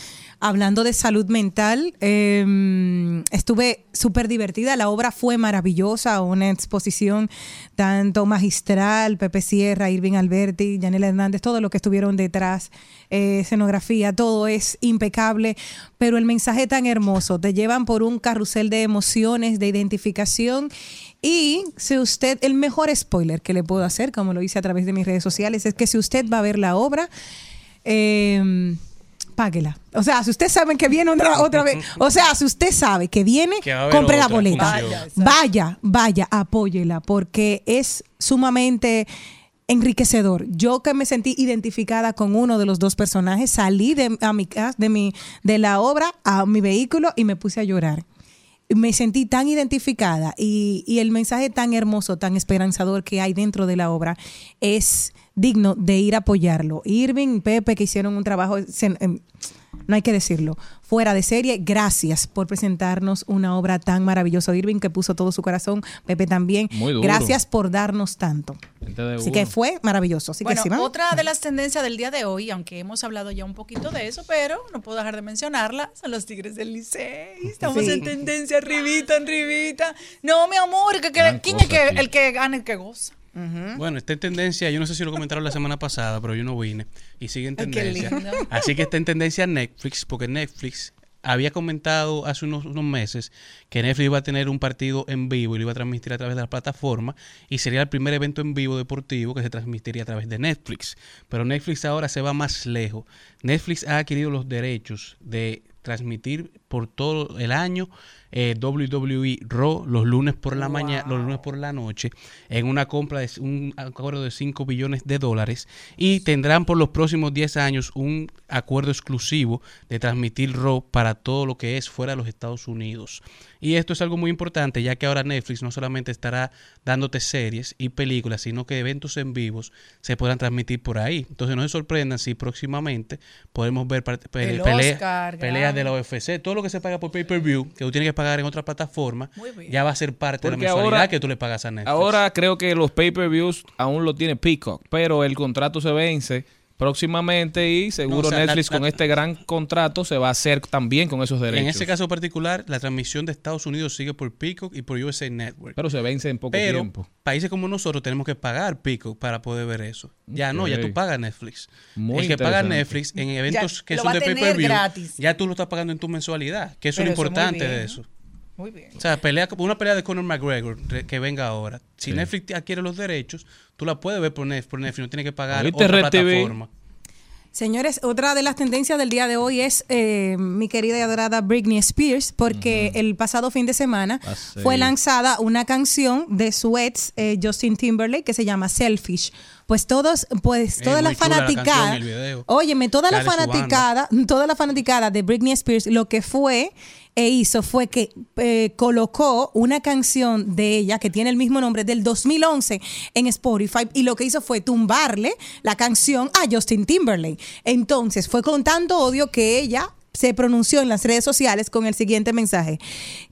hablando de salud mental. Eh, estuve súper divertida. La obra fue maravillosa, una exposición tanto magistral, Pepe Sierra, Irving Alberti, Yanela Hernández, todo lo que estuvieron detrás, eh, escenografía, todo es impecable, pero el mensaje tan hermoso, te llevan por un carrusel de emociones, de identificación y si usted, el mejor spoiler que le puedo hacer, como lo hice a través de mis redes sociales, es que si usted va a ver la obra, eh, páguela. O sea, si usted sabe que viene otra, otra vez, o sea, si usted sabe que viene, Que compre la boleta. función. Vaya, vaya, apóyela, porque es sumamente enriquecedor. Yo que me sentí identificada con uno de los dos personajes, salí de, a mi casa, de, mi, de la obra a mi vehículo y me puse a llorar me sentí tan identificada y, y el mensaje tan hermoso, tan esperanzador que hay dentro de la obra es digno de ir a apoyarlo. Irving y Pepe que hicieron un trabajo em, no hay que decirlo, fuera de serie. Gracias por presentarnos una obra tan maravillosa. Irving, que puso todo su corazón, Pepe también. Muy duro. Gracias por darnos tanto. Así que fue maravilloso. Así Bueno, que sí, otra de las tendencias del día de hoy, aunque hemos hablado ya un poquito de eso, pero no puedo dejar de mencionarla, son los Tigres del Licey. Estamos Sí. en tendencia, arribita, arribita. No, mi amor, que, que- ¿quién es que, el que gana, el que goza? Bueno, está en tendencia, yo no sé si lo comentaron la semana pasada, pero yo no vine. Y sigue en tendencia. Así que está en tendencia Netflix, porque Netflix había comentado hace unos, unos meses que Netflix iba a tener un partido en vivo y lo iba a transmitir a través de la plataforma y sería el primer evento en vivo deportivo que se transmitiría a través de Netflix. Pero Netflix ahora se va más lejos. Netflix ha adquirido los derechos de transmitir por todo el año eh, WWE Raw los lunes por la mañana, los lunes por la noche, en una compra de un acuerdo de 5 billones de dólares y tendrán por los próximos 10 años un acuerdo exclusivo de transmitir Raw para todo lo que es fuera de los Estados Unidos. Y esto es algo muy importante, ya que ahora Netflix no solamente estará dándote series y películas, sino que eventos en vivos se podrán transmitir por ahí. Entonces no se sorprendan si próximamente podemos ver pelea- peleas de la. UFC, todo lo que se paga por pay-per-view, que tú tienes que pagar en otra plataforma, ya va a ser parte de la mensualidad ahora- que tú le pagas a Netflix. Ahora creo que los pay-per-views aún lo tiene Peacock, pero el contrato se vence próximamente y seguro No, o sea, la- Netflix la- con este gran contrato se va a hacer también con esos derechos. En ese caso particular, la transmisión de Estados Unidos sigue por Peacock y por USA Network. Pero se vence en poco Pero tiempo. países como nosotros tenemos que pagar Peacock para poder ver eso. Ya no, ya tú pagas Netflix. Muy el que paga. Netflix en eventos Ya que lo son va de pay-per-view, gratis. ya tú lo estás pagando en tu mensualidad. Que eso es lo importante bien. de eso. Muy bien. O sea, pelea, una pelea de Conor McGregor re- que venga ahora. Si Netflix adquiere los derechos, tú la puedes ver por Netflix, por Netflix no tienes que pagar ¿Oíste, otra Red TV? plataforma. Señores, otra de las tendencias del día de hoy es eh, mi querida y adorada Britney Spears, porque el pasado fin de semana Ah, sí. fue lanzada una canción de su ex eh, Justin Timberlake que se llama Selfish. Pues todos, pues Es toda la chula la fanaticada, canción óyeme, toda la su banda. fanaticada, toda la fanaticada de Britney Spears, lo que fue e hizo fue que eh, colocó una canción de ella que tiene el mismo nombre del 2011 en Spotify y lo que hizo fue tumbarle la canción a Justin Timberlake. Entonces fue con tanto odio que ella se pronunció en las redes sociales con el siguiente mensaje.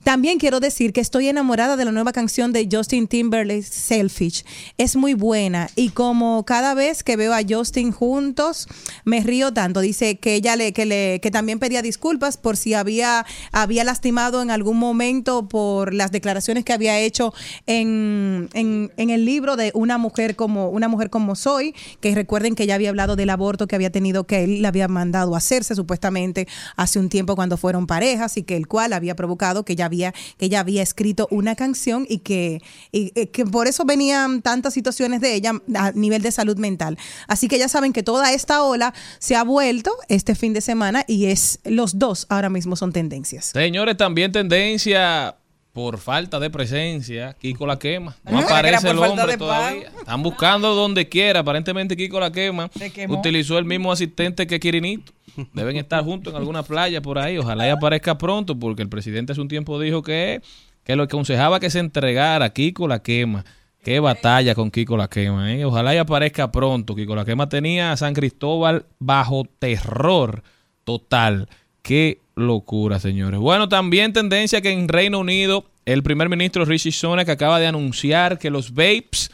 También quiero decir que estoy enamorada de la nueva canción de Justin Timberlake, Selfish. Es muy buena y como cada vez que veo a Justin juntos, me río tanto. Dice que ella le, que le, que también pedía disculpas por si había, había lastimado en algún momento por las declaraciones que había hecho en, en, en el libro de una mujer como, una mujer como soy, que recuerden que ella había hablado del aborto que había tenido, que él le había mandado a hacerse supuestamente hace un tiempo cuando fueron parejas y que el cual había provocado que ella había, que ella había escrito una canción y que, y, eh, que por eso venían tantas situaciones de ella a nivel de salud mental. Así que ya saben que toda esta ola se ha vuelto este fin de semana y es los dos ahora mismo son tendencias. Señores, también tendencia por falta de presencia, Kiko la quema. No aparece el hombre todavía. Están buscando donde quiera. Aparentemente Kiko la quema. Utilizó el mismo asistente que Quirinito. Deben estar juntos en alguna playa por ahí. Ojalá y aparezca pronto, porque el presidente hace un tiempo dijo que, que lo aconsejaba que se entregara Kiko la quema. Qué batalla con Kiko la quema. ¿eh? Ojalá y aparezca pronto. Kiko la quema tenía a San Cristóbal bajo terror total. Qué locura, señores. Bueno, también tendencia que en Reino Unido el primer ministro Rishi Sunak acaba de anunciar que los vapes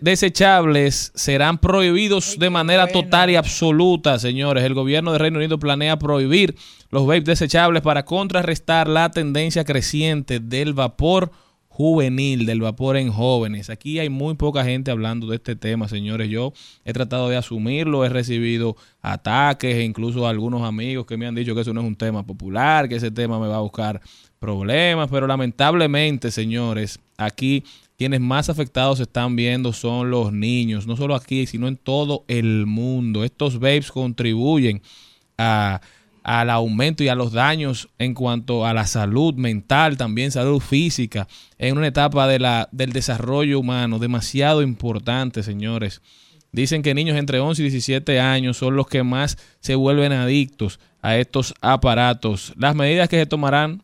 desechables serán prohibidos de manera total y absoluta, señores. El gobierno de Reino Unido planea prohibir los vapes desechables para contrarrestar la tendencia creciente del vapor juvenil, del vapor en jóvenes. Aquí hay muy poca gente hablando de este tema, señores. Yo he tratado de asumirlo, he recibido ataques e incluso algunos amigos que me han dicho que eso no es un tema popular, que ese tema me va a buscar problemas, pero lamentablemente, señores, aquí quienes más afectados están viendo son los niños, no solo aquí, sino en todo el mundo. Estos vapes contribuyen a al aumento y a los daños en cuanto a la salud mental, también salud física, en una etapa del desarrollo humano demasiado importante, señores. Dicen que niños entre 11 y 17 años son los que más se vuelven adictos a estos aparatos. Las medidas que se tomarán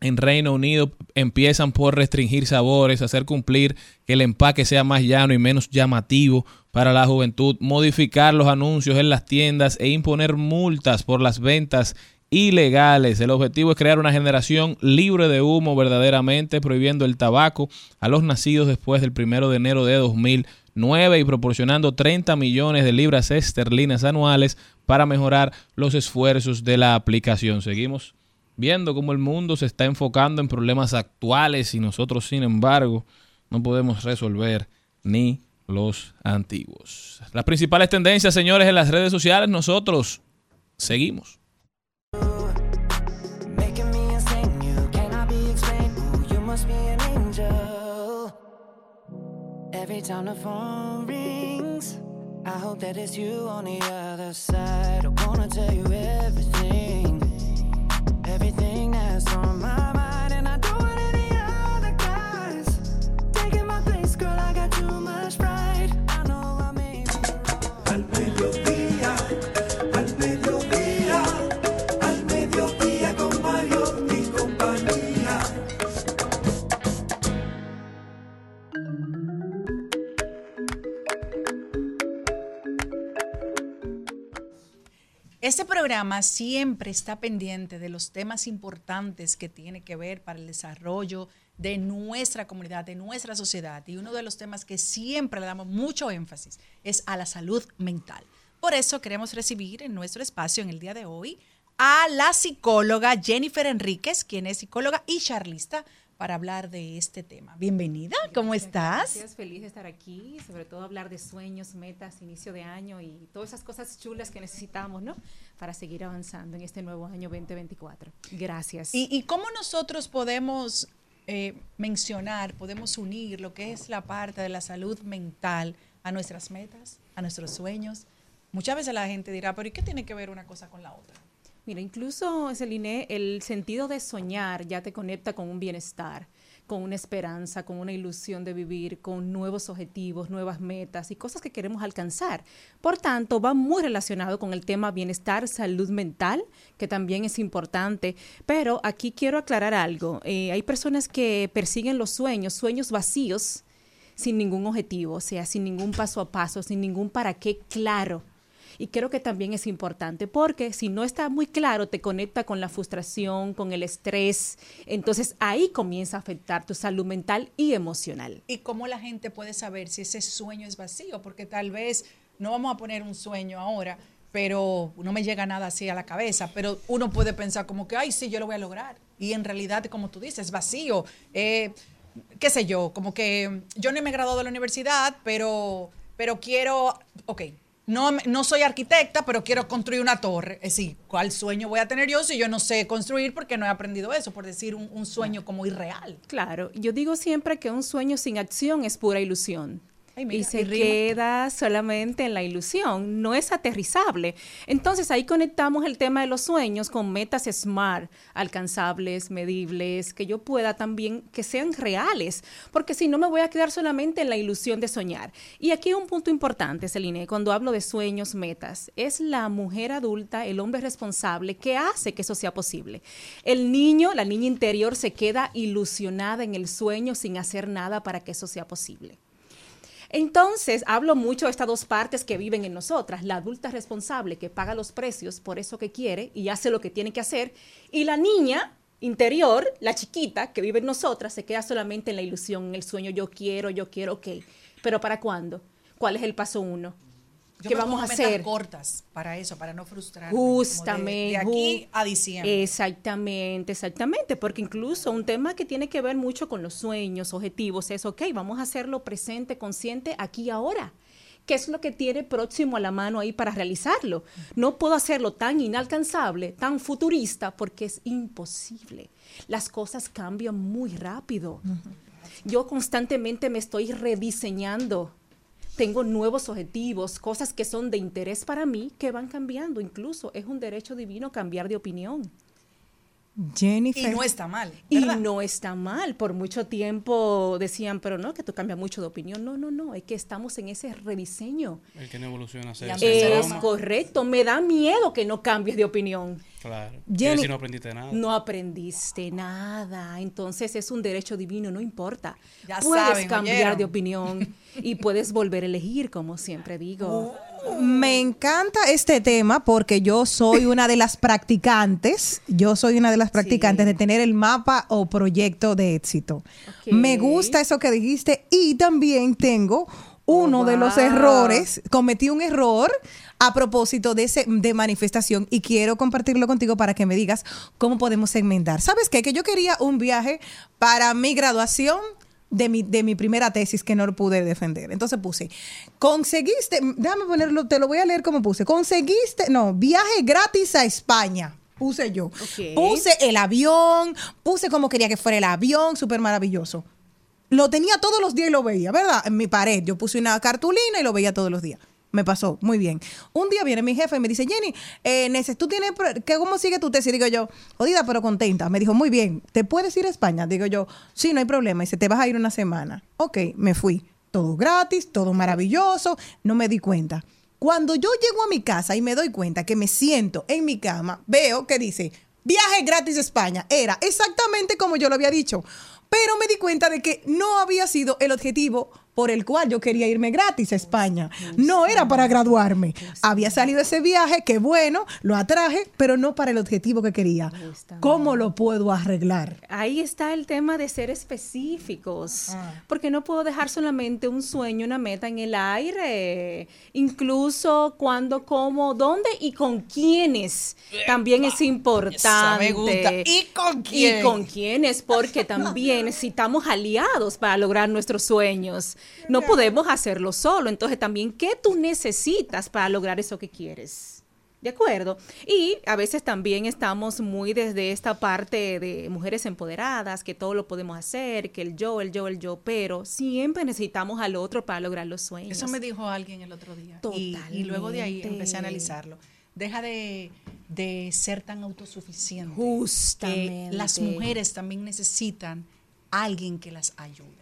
en Reino Unido empiezan por restringir sabores, hacer cumplir que el empaque sea más llano y menos llamativo para la juventud, modificar los anuncios en las tiendas e imponer multas por las ventas ilegales. El objetivo es crear una generación libre de humo verdaderamente, prohibiendo el tabaco a los nacidos después del primero de enero de 2009 y proporcionando 30 millones de libras esterlinas anuales para mejorar los esfuerzos de la aplicación. Seguimos viendo cómo el mundo se está enfocando en problemas actuales y nosotros, sin embargo, no podemos resolver ni los antiguos. Las principales tendencias, señores, en las redes sociales, nosotros seguimos. Every time phone rings, I hope that it's you on the other side. Everything that's on my mind, Este programa siempre está pendiente de los temas importantes que tiene que ver para el desarrollo de nuestra comunidad, de nuestra sociedad. Y uno de los temas que siempre le damos mucho énfasis es a la salud mental. Por eso queremos recibir en nuestro espacio en el día de hoy a la psicóloga Jennifer Enríquez, quien es psicóloga y charlista, para hablar de este tema. Bienvenida, ¿cómo estás? Gracias, feliz de estar aquí, sobre todo hablar de sueños, metas, inicio de año y todas esas cosas chulas que necesitamos, ¿no? Para seguir avanzando en este nuevo año 2024. Gracias. ¿Y, y cómo nosotros podemos eh, mencionar, podemos unir lo que es la parte de la salud mental a nuestras metas, a nuestros sueños? Muchas veces la gente dirá, pero ¿y qué tiene que ver una cosa con la otra? Mira, incluso, Celine, el sentido de soñar ya te conecta con un bienestar, con una esperanza, con una ilusión de vivir, con nuevos objetivos, nuevas metas y cosas que queremos alcanzar. Por tanto, va muy relacionado con el tema bienestar, salud mental, que también es importante. Pero aquí quiero aclarar algo. Eh, hay personas que persiguen los sueños, sueños vacíos, sin ningún objetivo, o sea, sin ningún paso a paso, sin ningún para qué claro. Y creo que también es importante porque si no está muy claro, te conecta con la frustración, con el estrés. Entonces ahí comienza a afectar tu salud mental y emocional. ¿Y cómo la gente puede saber si ese sueño es vacío? Porque tal vez no vamos a poner un sueño ahora, pero no me llega nada así a la cabeza, pero uno puede pensar como que, ay, sí, yo lo voy a lograr. Y en realidad, como tú dices, vacío. Eh, qué sé yo, como que yo no me he graduado de la universidad, pero, pero quiero, ok, no, no soy arquitecta, pero quiero construir una torre. Es decir, ¿cuál sueño voy a tener yo si yo no sé construir porque no he aprendido eso? Por decir un, un sueño como irreal. Claro, yo digo siempre que un sueño sin acción es pura ilusión. Ay, mira, y se y queda solamente en la ilusión, no es aterrizable. Entonces ahí conectamos el tema de los sueños con metas SMART, alcanzables, medibles, que yo pueda también que sean reales, porque si no me voy a quedar solamente en la ilusión de soñar. Y aquí un punto importante, Celine, cuando hablo de sueños, metas, es la mujer adulta, el hombre responsable que hace que eso sea posible. El niño, la niña interior se queda ilusionada en el sueño sin hacer nada para que eso sea posible. Entonces, hablo mucho de estas dos partes que viven en nosotras, la adulta responsable que paga los precios por eso que quiere y hace lo que tiene que hacer, y la niña interior, la chiquita que vive en nosotras, se queda solamente en la ilusión, en el sueño, yo quiero, yo quiero, ok, pero ¿para cuándo? ¿Cuál es el paso uno? Yo ¿Qué me vamos a hacer? cortas para eso, para no de- Justamente. De, aquí a diciembre. Exactamente, exactamente, porque incluso un tema que tiene que ver mucho con los sueños, objetivos, es, ok, vamos a hacerlo presente, consciente, aquí ahora. ¿Qué es lo que tiene próximo a la mano ahí para realizarlo? No puedo hacerlo tan inalcanzable, tan futurista, porque es imposible. Las cosas cambian muy rápido. Yo constantemente me estoy rediseñando tengo nuevos objetivos, cosas que son de interés para mí que van cambiando. Incluso es un derecho divino cambiar de opinión. Jennifer. Y no está mal. Y no está mal. Por mucho tiempo decían, pero no, que tú cambias mucho de opinión. No, no, no. Es que estamos en ese rediseño. El que no evoluciona se Es correcto. Me da miedo que no cambies de opinión. Claro. Jenny- decir, no aprendiste nada. No aprendiste nada. Entonces es un derecho divino, no importa. Ya puedes saben, cambiar ¿oyeron? de opinión y puedes volver a elegir, como siempre digo. Me encanta este tema porque yo soy una de las practicantes, yo soy una de las practicantes de tener el mapa o proyecto de éxito. Me gusta eso que dijiste y también tengo uno de los errores, cometí un error a propósito de ese de manifestación y quiero compartirlo contigo para que me digas cómo podemos enmendar. ¿Sabes qué? Que yo quería un viaje para mi graduación de mi, de mi primera tesis que no lo pude defender. Entonces puse, conseguiste, déjame ponerlo, te lo voy a leer como puse, conseguiste, no, viaje gratis a España. Puse yo. Puse el avión, puse como quería que fuera el avión, súper maravilloso. Lo tenía todos los días y lo veía, ¿verdad? En mi pared. Yo puse una cartulina y lo veía todos los días. Me pasó, muy bien. Un día viene mi jefe y me dice, Jenny, eh, neces- ¿tú tienes, ¿qué, ¿cómo sigue tu tesis? Digo yo, jodida pero contenta. Me dijo, muy bien, ¿te puedes ir a España? Digo yo, sí, no hay problema. Y dice, te vas a ir una semana. Ok, me fui. Todo gratis, todo maravilloso, no me di cuenta. Cuando yo llego a mi casa y me doy cuenta que me siento en mi cama, veo que dice, viaje gratis a España. Era exactamente como yo lo había dicho. Pero me di cuenta de que no había sido el objetivo por el cual yo quería irme gratis a España. No era para graduarme. Había salido ese viaje, que bueno, lo atraje, pero no para el objetivo que quería. ¿Cómo lo puedo arreglar? Ahí está el tema de ser específicos, Ah. porque no puedo dejar solamente un sueño, una meta en el aire, incluso cuándo, cómo, dónde y con quiénes. También es importante. me gusta. ¿Y con quién? Y con quiénes, porque también necesitamos aliados para lograr nuestros sueños. No podemos hacerlo solo, entonces también, ¿qué tú necesitas para lograr eso que quieres? ¿De acuerdo? Y a veces también estamos muy desde esta parte de mujeres empoderadas, que todo lo podemos hacer, que el yo, el yo, el yo, pero siempre necesitamos al otro para lograr los sueños. Eso me dijo alguien el otro día. Y, y luego de ahí empecé a analizarlo. Deja de, de ser tan autosuficiente. Justamente. Las mujeres también necesitan alguien que las ayude.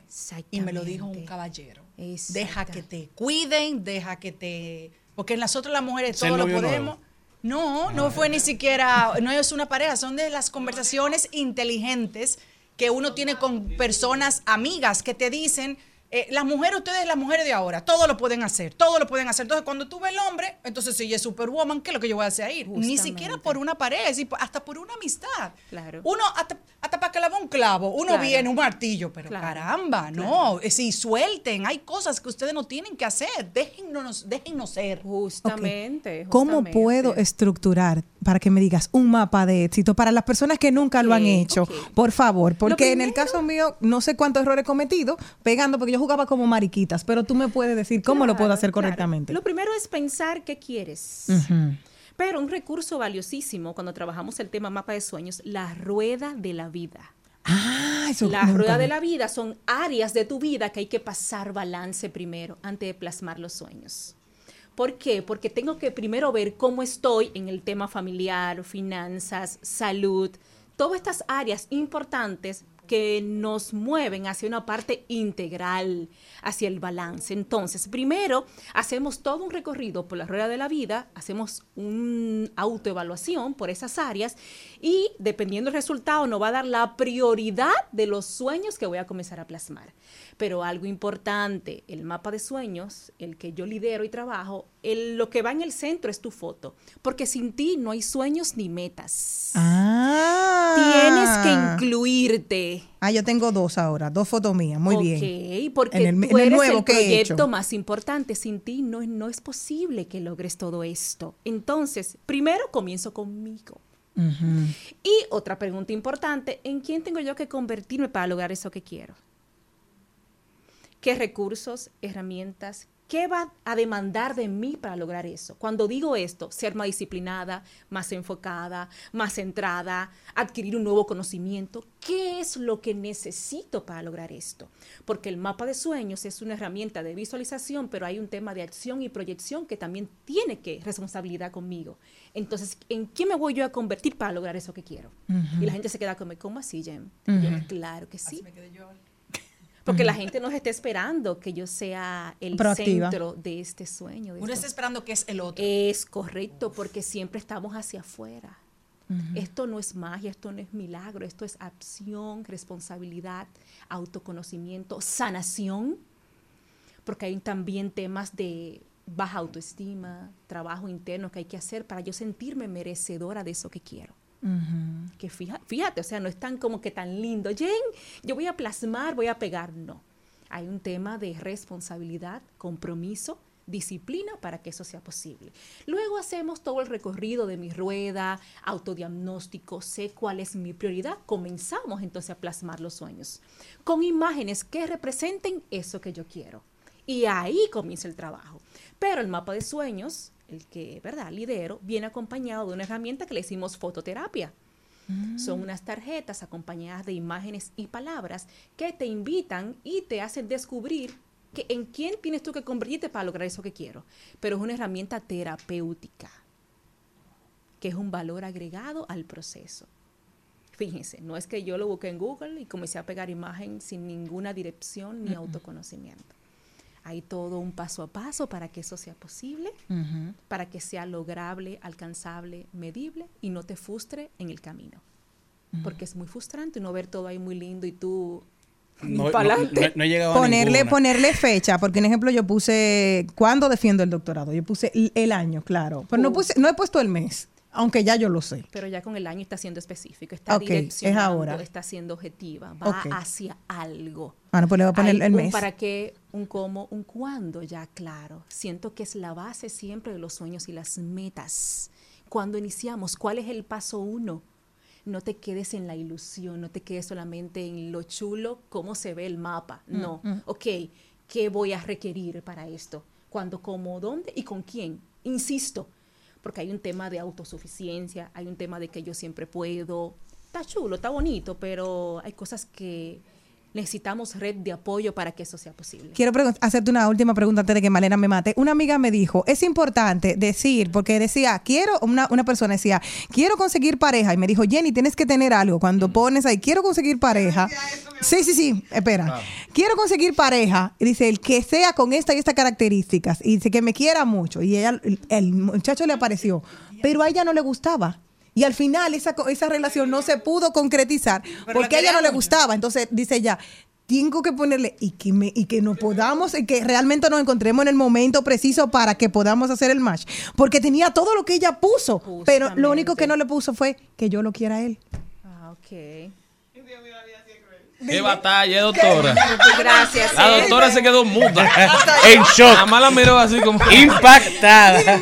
Y me lo dijo un caballero. Deja que te cuiden, deja que te... Porque nosotros las mujeres ¿Ser todo lo podemos. No, no fue ni siquiera, no es una pareja, son de las conversaciones inteligentes que uno tiene con personas amigas que te dicen, eh, las mujeres, ustedes las mujeres de ahora, todo lo pueden hacer, todo lo pueden hacer. Entonces, cuando tú ves el hombre, entonces si ella es superwoman, ¿qué es lo que yo voy a hacer ahí? Ni Justamente. siquiera por una decir, hasta por una amistad. Claro. Uno, hasta, hasta para que lave un clavo, uno Claro. viene un martillo, pero Claro. caramba, no, es decir, suelten, hay cosas que ustedes no tienen que hacer, déjennos, déjennos ser. Justamente. ¿Cómo puedo estructurar para que me digas un mapa de éxito para las personas que nunca lo han hecho? Por favor, porque en el caso mío no sé cuántos errores he cometido pegando porque yo jugaba como mariquitas, pero tú me puedes decir cómo lo puedo hacer claro. correctamente. Lo primero es pensar qué quieres. Pero un recurso valiosísimo cuando trabajamos el tema mapa de sueños, la rueda de la vida. Ah, eso La rueda de la vida son áreas de tu vida que hay que pasar balance primero antes de plasmar los sueños. ¿Por qué? Porque tengo que primero ver cómo estoy en el tema familiar, finanzas, salud, todas estas áreas importantes que nos mueven hacia una parte integral, hacia el balance. Entonces, primero hacemos todo un recorrido por la rueda de la vida, hacemos una autoevaluación por esas áreas y dependiendo del resultado nos va a dar la prioridad de los sueños que voy a comenzar a plasmar. Pero algo importante, el mapa de sueños, el que yo lidero y trabajo, el- lo que va en el centro es tu foto, porque sin ti no hay sueños ni metas. Ah. Tienes que incluirte. Ah, yo tengo dos ahora, dos fotos mías, muy bien. Ok, porque En el- tú en el eres nuevo el que he proyecto hecho. más importante. Sin ti no, no es posible que logres todo esto. Entonces, primero comienzo conmigo. Y otra pregunta importante, ¿en quién tengo yo que convertirme para lograr eso que quiero? ¿Qué recursos, herramientas, ¿Qué va a demandar de mí para lograr eso? Cuando digo esto, ser más disciplinada, más enfocada, más centrada, adquirir un nuevo conocimiento, ¿qué es lo que necesito para lograr esto? Porque el mapa de sueños es una herramienta de visualización, pero hay un tema de acción y proyección que también tiene que responsabilidad conmigo. Entonces, ¿en qué me voy yo a convertir para lograr eso que quiero? Y la gente se queda como, ¿cómo así, Jem? Yo, claro que sí. Porque la gente nos está esperando que yo sea el Proactiva. centro de este sueño. de Uno esto. está esperando que es el otro. Es correcto, porque siempre estamos hacia afuera. Esto no es magia, esto no es milagro, esto es acción, responsabilidad, autoconocimiento, sanación, porque hay también temas de baja autoestima, trabajo interno que hay que hacer para yo sentirme merecedora de eso que quiero. Que fija- fíjate, o sea, no es tan como que tan lindo. Jen, yo voy a plasmar, voy a pegar. No. Hay un tema de responsabilidad, compromiso, disciplina para que eso sea posible. Luego hacemos todo el recorrido de mi rueda, autodiagnóstico, sé cuál es mi prioridad. Comenzamos entonces a plasmar los sueños con imágenes que representen eso que yo quiero. Y ahí comienza el trabajo. Pero el mapa de sueños, el que, ¿verdad?, lidero, viene acompañado de una herramienta que le hicimos fototerapia. Son unas tarjetas acompañadas de imágenes y palabras que te invitan y te hacen descubrir que en quién tienes tú que convertirte para lograr eso que quiero. Pero es una herramienta terapéutica, que es un valor agregado al proceso. Fíjense, no es que yo lo busqué en Google y comencé a pegar imagen sin ninguna dirección ni autoconocimiento. Hay todo un paso a paso para que eso sea posible, para que sea lograble, alcanzable, medible y no te frustre en el camino. Porque es muy frustrante no ver todo ahí muy lindo y tú No- no- no- no he llegado a Ponerle, ponerle fecha, porque un ejemplo yo puse, ¿cuándo defiendo el doctorado? Yo puse el, el año, claro, pero no, Uh. puse, no he puesto el mes, aunque ya yo lo sé. Pero ya con el año está siendo específico, está Ok, es ahora. está siendo objetiva, va Ok. hacia algo. Ah, no, pues le voy a poner Hay el un mes. para qué, un cómo, un cuándo, ya claro. Siento que es la base siempre de los sueños y las metas. Cuando iniciamos, ¿cuál es el paso uno? No te quedes en la ilusión, no te quedes solamente en lo chulo, cómo se ve el mapa. Mm, No, mm. ok, ¿qué voy a requerir para esto? ¿Cuándo, cómo, dónde y con quién? Insisto, porque hay un tema de autosuficiencia, hay un tema de que yo siempre puedo. Está chulo, está bonito, pero hay cosas que necesitamos red de apoyo para que eso sea posible. Quiero hacerte una última pregunta antes de que Malena me mate. Una amiga me dijo, es importante decir, porque decía, quiero, una, una persona decía, quiero conseguir pareja. Y me dijo, Jenny, tienes que tener algo. Cuando pones ahí, quiero conseguir pareja. Sí, sí, sí, espera. Quiero conseguir pareja. Y dice, el que sea con esta y estas características. Y dice que me quiera mucho. Y ella, el, el muchacho le apareció. Pero a ella no le gustaba. Y al final esa, esa relación no se pudo concretizar Pero porque a ella no le gustaba. Entonces dice ella, tengo que ponerle y que, me, y que nos podamos, y que realmente nos encontremos en el momento preciso para que podamos hacer el match. Porque tenía todo lo que ella puso, pero lo único que no le puso fue que yo lo quiera a él. Ah, ok. Qué batalla, doctora. Gracias. La ¿eh? doctora se quedó muda. En shock. Nada más la miró así como Impactada.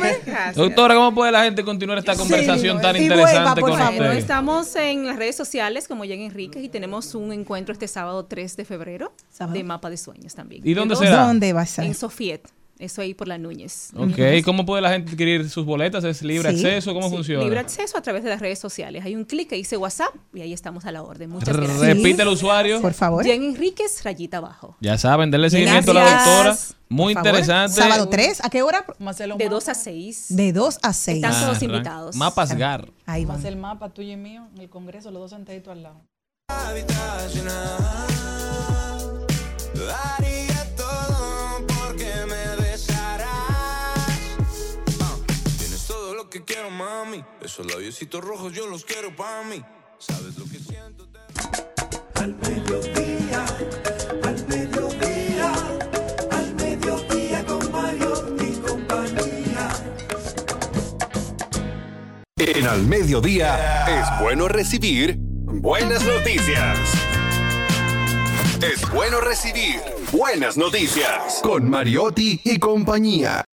Doctora, ¿cómo puede la gente continuar esta conversación tan interesante vuelva, con favor. Bueno, usted? estamos en las redes sociales como Jen Enríquez y tenemos un encuentro este sábado 3 de febrero de Mapa de Sueños también. ¿Y dónde será? ¿Dónde va a ser? En Sofiet. Eso ahí por la Núñez. Ok, ¿cómo puede la gente adquirir sus boletas? ¿Es libre Sí. acceso? ¿Cómo Sí, funciona? Libre acceso a través de las redes sociales. Hay un clic que dice WhatsApp y ahí estamos a la orden. Muchas gracias. Repite el usuario. Por favor. Jen Enríquez, rayita abajo. Ya saben, denle seguimiento a la doctora. Muy interesante. Sábado 3, ¿a qué hora? De 2 a 6. De 2 a 6. Están todos Ah, invitados. Mapas GAR. Ahí Va el mapa tuyo y mío en el Congreso, los dos sentaditos al lado. Daría todo porque me que quiero, mami. Esos labiositos rojos yo los quiero para mí. Sabes lo que siento. Al mediodía, al mediodía, al mediodía con Mario y compañía. En Al Mediodía es bueno recibir buenas noticias. Es bueno recibir buenas noticias con Mariotti y compañía.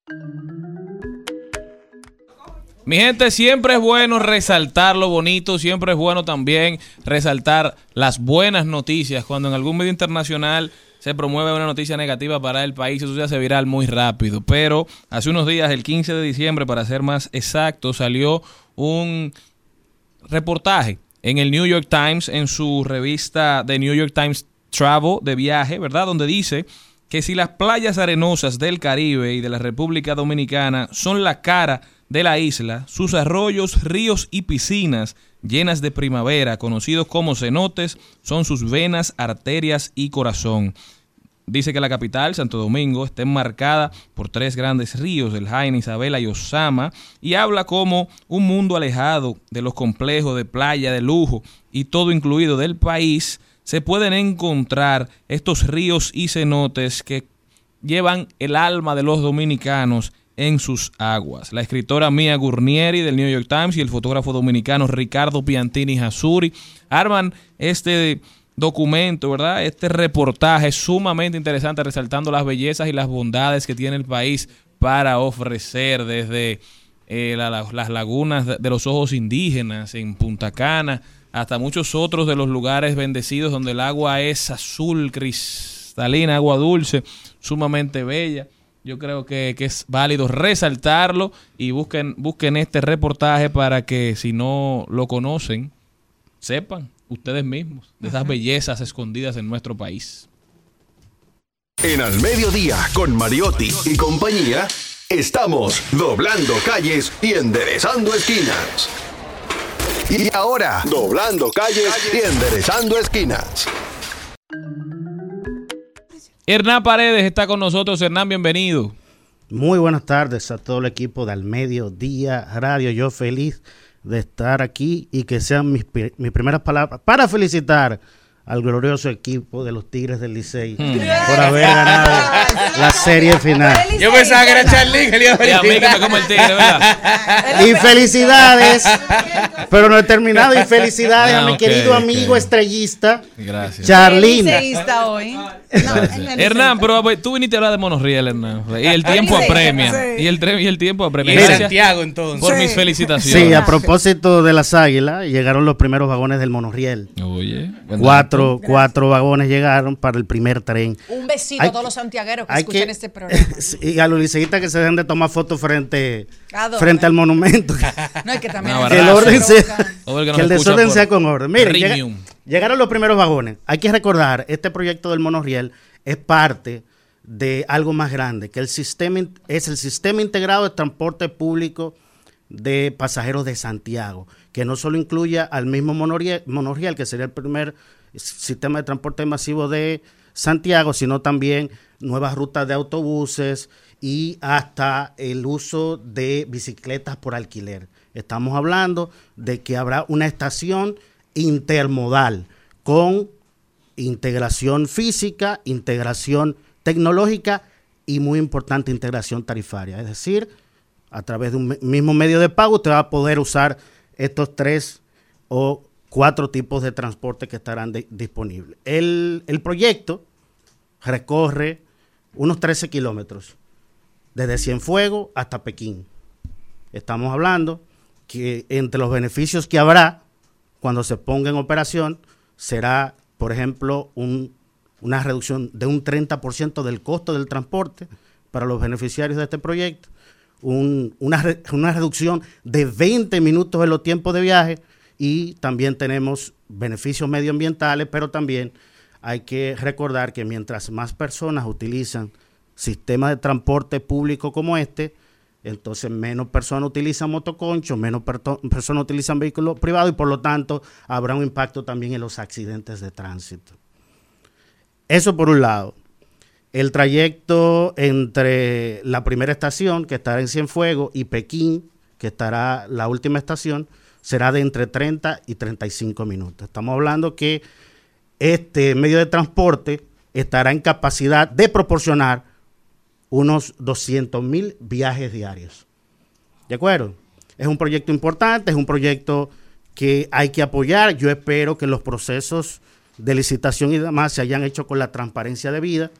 Mi gente, siempre es bueno resaltar lo bonito, siempre es bueno también resaltar las buenas noticias. Cuando en algún medio internacional se promueve una noticia negativa para el país, eso se hace viral muy rápido. Pero hace unos días, el 15 de diciembre, para ser más exacto, salió un reportaje en el New York Times, en su revista de New York Times Travel de viaje, ¿verdad? Donde dice que si las playas arenosas del Caribe y de la República Dominicana son la cara de la isla, sus arroyos, ríos y piscinas llenas de primavera, conocidos como cenotes, son sus venas, arterias y corazón. Dice que la capital, Santo Domingo, está enmarcada por tres grandes ríos, el Jaime, Isabela y Osama, y habla como un mundo alejado de los complejos de playa, de lujo y todo incluido del país, se pueden encontrar estos ríos y cenotes que llevan el alma de los dominicanos en sus aguas. La escritora Mia Gurnieri del New York Times y el fotógrafo dominicano Ricardo Piantini Hasuri arman este documento, ¿verdad? Este reportaje sumamente interesante resaltando las bellezas y las bondades que tiene el país para ofrecer desde eh, la- la- las lagunas de los ojos indígenas en Punta Cana hasta muchos otros de los lugares bendecidos donde el agua es azul, cristalina, agua dulce, sumamente bella. Yo creo que, que es válido resaltarlo y busquen, busquen este reportaje para que si no lo conocen, sepan ustedes mismos de esas bellezas escondidas en nuestro país. En Al Mediodía, con Mariotti y compañía, estamos doblando calles y enderezando esquinas. Y ahora, doblando calles y enderezando esquinas. Hernán Paredes está con nosotros. Hernán, bienvenido. Muy buenas tardes a todo el equipo de Al Mediodía Radio. Yo feliz de estar aquí y que sean mis, mis primeras palabras para felicitar al glorioso equipo de los Tigres del Licey Hmm. por haber ganado la serie final. Yo pensaba que era Charly que le iba a Y a mí que me felicitar. como el tigre, ¿verdad? Y felicidades, pero no he terminado. Y felicidades Ah, a mi ok, querido amigo estrellista, Gracias. Charlín. Hoy. Hernán, pero ver, tú viniste a hablar de monorriel, Hernán. Y el tiempo apremia. sí. Y el, y el tiempo apremia. Y Santiago, entonces. Por Sí. mis felicitaciones. Sí, a propósito de las águilas, llegaron los primeros vagones del monorriel. Oye, buen Cuatro, vagones llegaron para el primer tren. Un besito Hay a todos los santiagueros que hay escuchan que- este programa. Y a los liceístas que se dejen de tomar fotos frente, frente al monumento. No, es que también Una que el orden que el desorden sea con orden. Miren, llega- llegaron los primeros vagones. Hay que recordar, este proyecto del monorriel es parte de algo más grande, que el sistema es el sistema integrado de transporte público de pasajeros de Santiago, que no solo incluye al mismo monorriel, monorriel, que sería el primer sistema de transporte masivo de Santiago, sino también nuevas rutas de autobuses y hasta el uso de bicicletas por alquiler. Estamos hablando de que habrá una estación intermodal con integración física, integración tecnológica y muy importante integración tarifaria. Es decir, a través de un mismo medio de pago usted va a poder usar estos tres o cuatro tipos de transporte que estarán disponibles. El, el proyecto recorre unos 13 kilómetros, desde Cienfuegos hasta Pekín. Estamos hablando que entre los beneficios que habrá cuando se ponga en operación será, por ejemplo, un- una reducción de un 30% del costo del transporte para los beneficiarios de este proyecto, un- una, una reducción de 20 minutos en los tiempos de viaje y también tenemos beneficios medioambientales, pero también hay que recordar que mientras más personas utilizan sistemas de transporte público como este, entonces menos personas utilizan motoconchos, menos personas utilizan vehículos privados y por lo tanto habrá un impacto también en los accidentes de tránsito. Eso por un lado. El trayecto entre la primera estación, que estará en Cienfuegos, y Pekín, que estará la última estación, será de entre 30 y 35 minutos. Estamos hablando que este medio de transporte estará en capacidad de proporcionar unos 200 mil viajes diarios. ¿De acuerdo? Es un proyecto importante, es un proyecto que hay que apoyar. Yo espero que los procesos de licitación y demás se hayan hecho con la transparencia debida,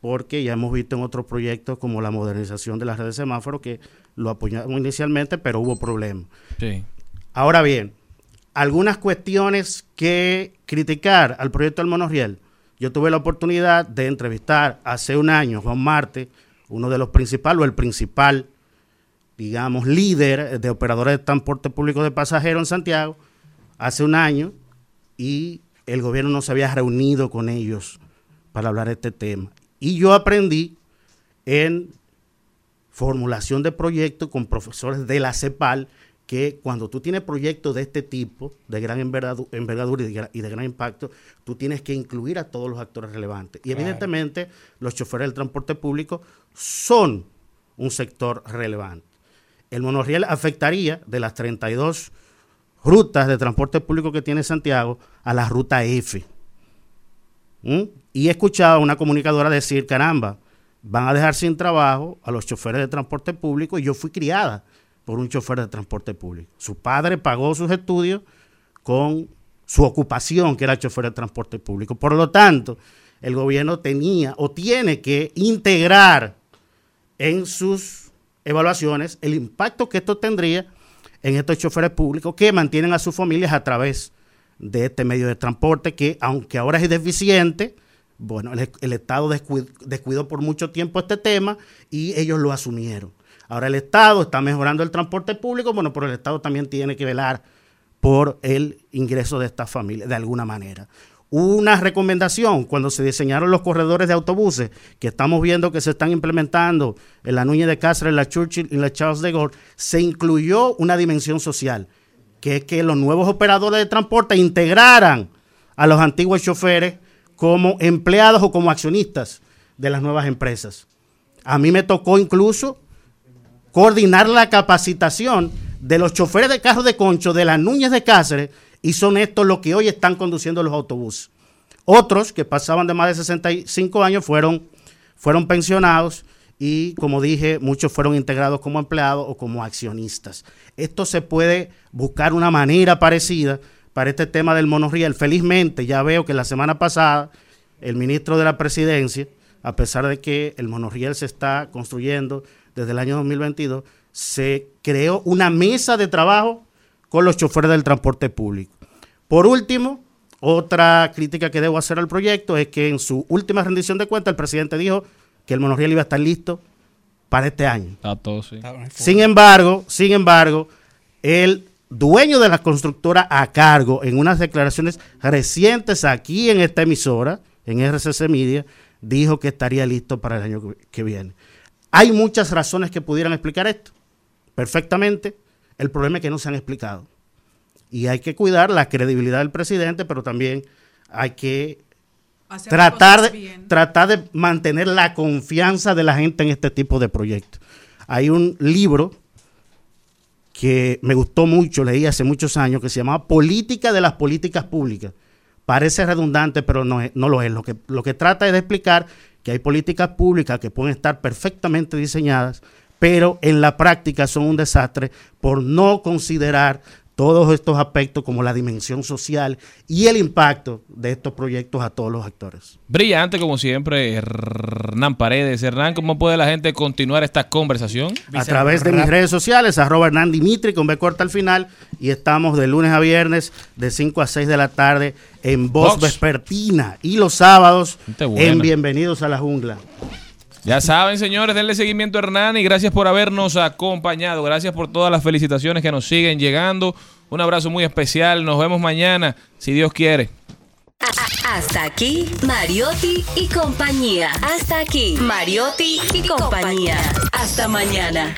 porque ya hemos visto en otros proyectos como la modernización de las redes de semáforos que lo apoyamos inicialmente, pero hubo problemas. Sí. Ahora bien, algunas cuestiones que criticar al proyecto del monorriel. Yo tuve la oportunidad de entrevistar hace un año a Juan Marte, uno de los principales, o el principal, digamos, líder de operadores de transporte público de pasajeros en Santiago, hace un año, y el gobierno no se había reunido con ellos para hablar de este tema. Y yo aprendí en formulación de proyectos con profesores de la CEPAL que cuando tú tienes proyectos de este tipo, de gran envergadu- envergadura y de, gra- y de gran impacto, tú tienes que incluir a todos los actores relevantes. Y Claro. evidentemente los choferes del transporte público son un sector relevante. El monorriel afectaría de las 32 rutas de transporte público que tiene Santiago a la ruta F. ¿Mm? Y he escuchado a una comunicadora decir, caramba, van a dejar sin trabajo a los choferes de transporte público y yo fui criada por un chofer de transporte público. Su padre pagó sus estudios con su ocupación, que era chofer de transporte público. Por lo tanto, el gobierno tenía o tiene que integrar en sus evaluaciones el impacto que esto tendría en estos choferes públicos que mantienen a sus familias a través de este medio de transporte que, aunque ahora es deficiente, bueno, el, Estado descuid- descuidó por mucho tiempo este tema y ellos lo asumieron. Ahora el Estado está mejorando el transporte público, bueno, pero el Estado también tiene que velar por el ingreso de estas familias de alguna manera. Una recomendación cuando se diseñaron los corredores de autobuses que estamos viendo que se están implementando en la Núñez de Cáceres, en la Churchill y en la Charles de Gaulle, se incluyó una dimensión social, que es que los nuevos operadores de transporte integraran a los antiguos choferes como empleados o como accionistas de las nuevas empresas. A mí me tocó incluso coordinar la capacitación de los choferes de carros de concho de las Núñez de Cáceres y son estos los que hoy están conduciendo los autobuses. Otros que pasaban de más de 65 años fueron, fueron pensionados y, como dije, muchos fueron integrados como empleados o como accionistas. Esto se puede buscar una manera parecida para este tema del monorriel. Felizmente, ya veo que la semana pasada el ministro de la presidencia, a pesar de que el monorriel se está construyendo desde el año 2022, se creó una mesa de trabajo con los choferes del transporte público. Por último, otra crítica que debo hacer al proyecto es que en su última rendición de cuentas el presidente dijo que el monorriel iba a estar listo para este año. Está todo, sí. Sin embargo, sin embargo, el dueño de la constructora a cargo, en unas declaraciones recientes aquí en esta emisora, en RCC Media, dijo que estaría listo para el año que- que viene. Hay muchas razones que pudieran explicar esto, perfectamente. El problema es que no se han explicado. Y hay que cuidar la credibilidad del presidente, pero también hay que tratar de, tratar de mantener la confianza de la gente en este tipo de proyectos. Hay un libro que me gustó mucho, leí hace muchos años, que se llamaba Política de las Políticas Públicas. Parece redundante, pero no, es- no lo es. Lo que, lo que trata es de explicar que hay políticas públicas que pueden estar perfectamente diseñadas, pero en la práctica son un desastre por no considerar todos estos aspectos como la dimensión social y el impacto de estos proyectos a todos los actores. Brillante como siempre, Hernán Paredes. Hernán, ¿cómo puede la gente continuar esta conversación? a través de mis redes sociales, arroba Hernán Dimitri con B corta al final, y estamos de lunes a viernes de 5 a 6 de la tarde en Voz Vox. Vespertina y los sábados en Bienvenidos a la Jungla. Ya saben, señores, denle seguimiento a Hernán y gracias por habernos acompañado. Gracias por todas las felicitaciones que nos siguen llegando. Un abrazo muy especial. Nos vemos mañana, si Dios quiere. Hasta aquí, Mariotti y compañía. Hasta aquí, Mariotti y compañía. Hasta mañana.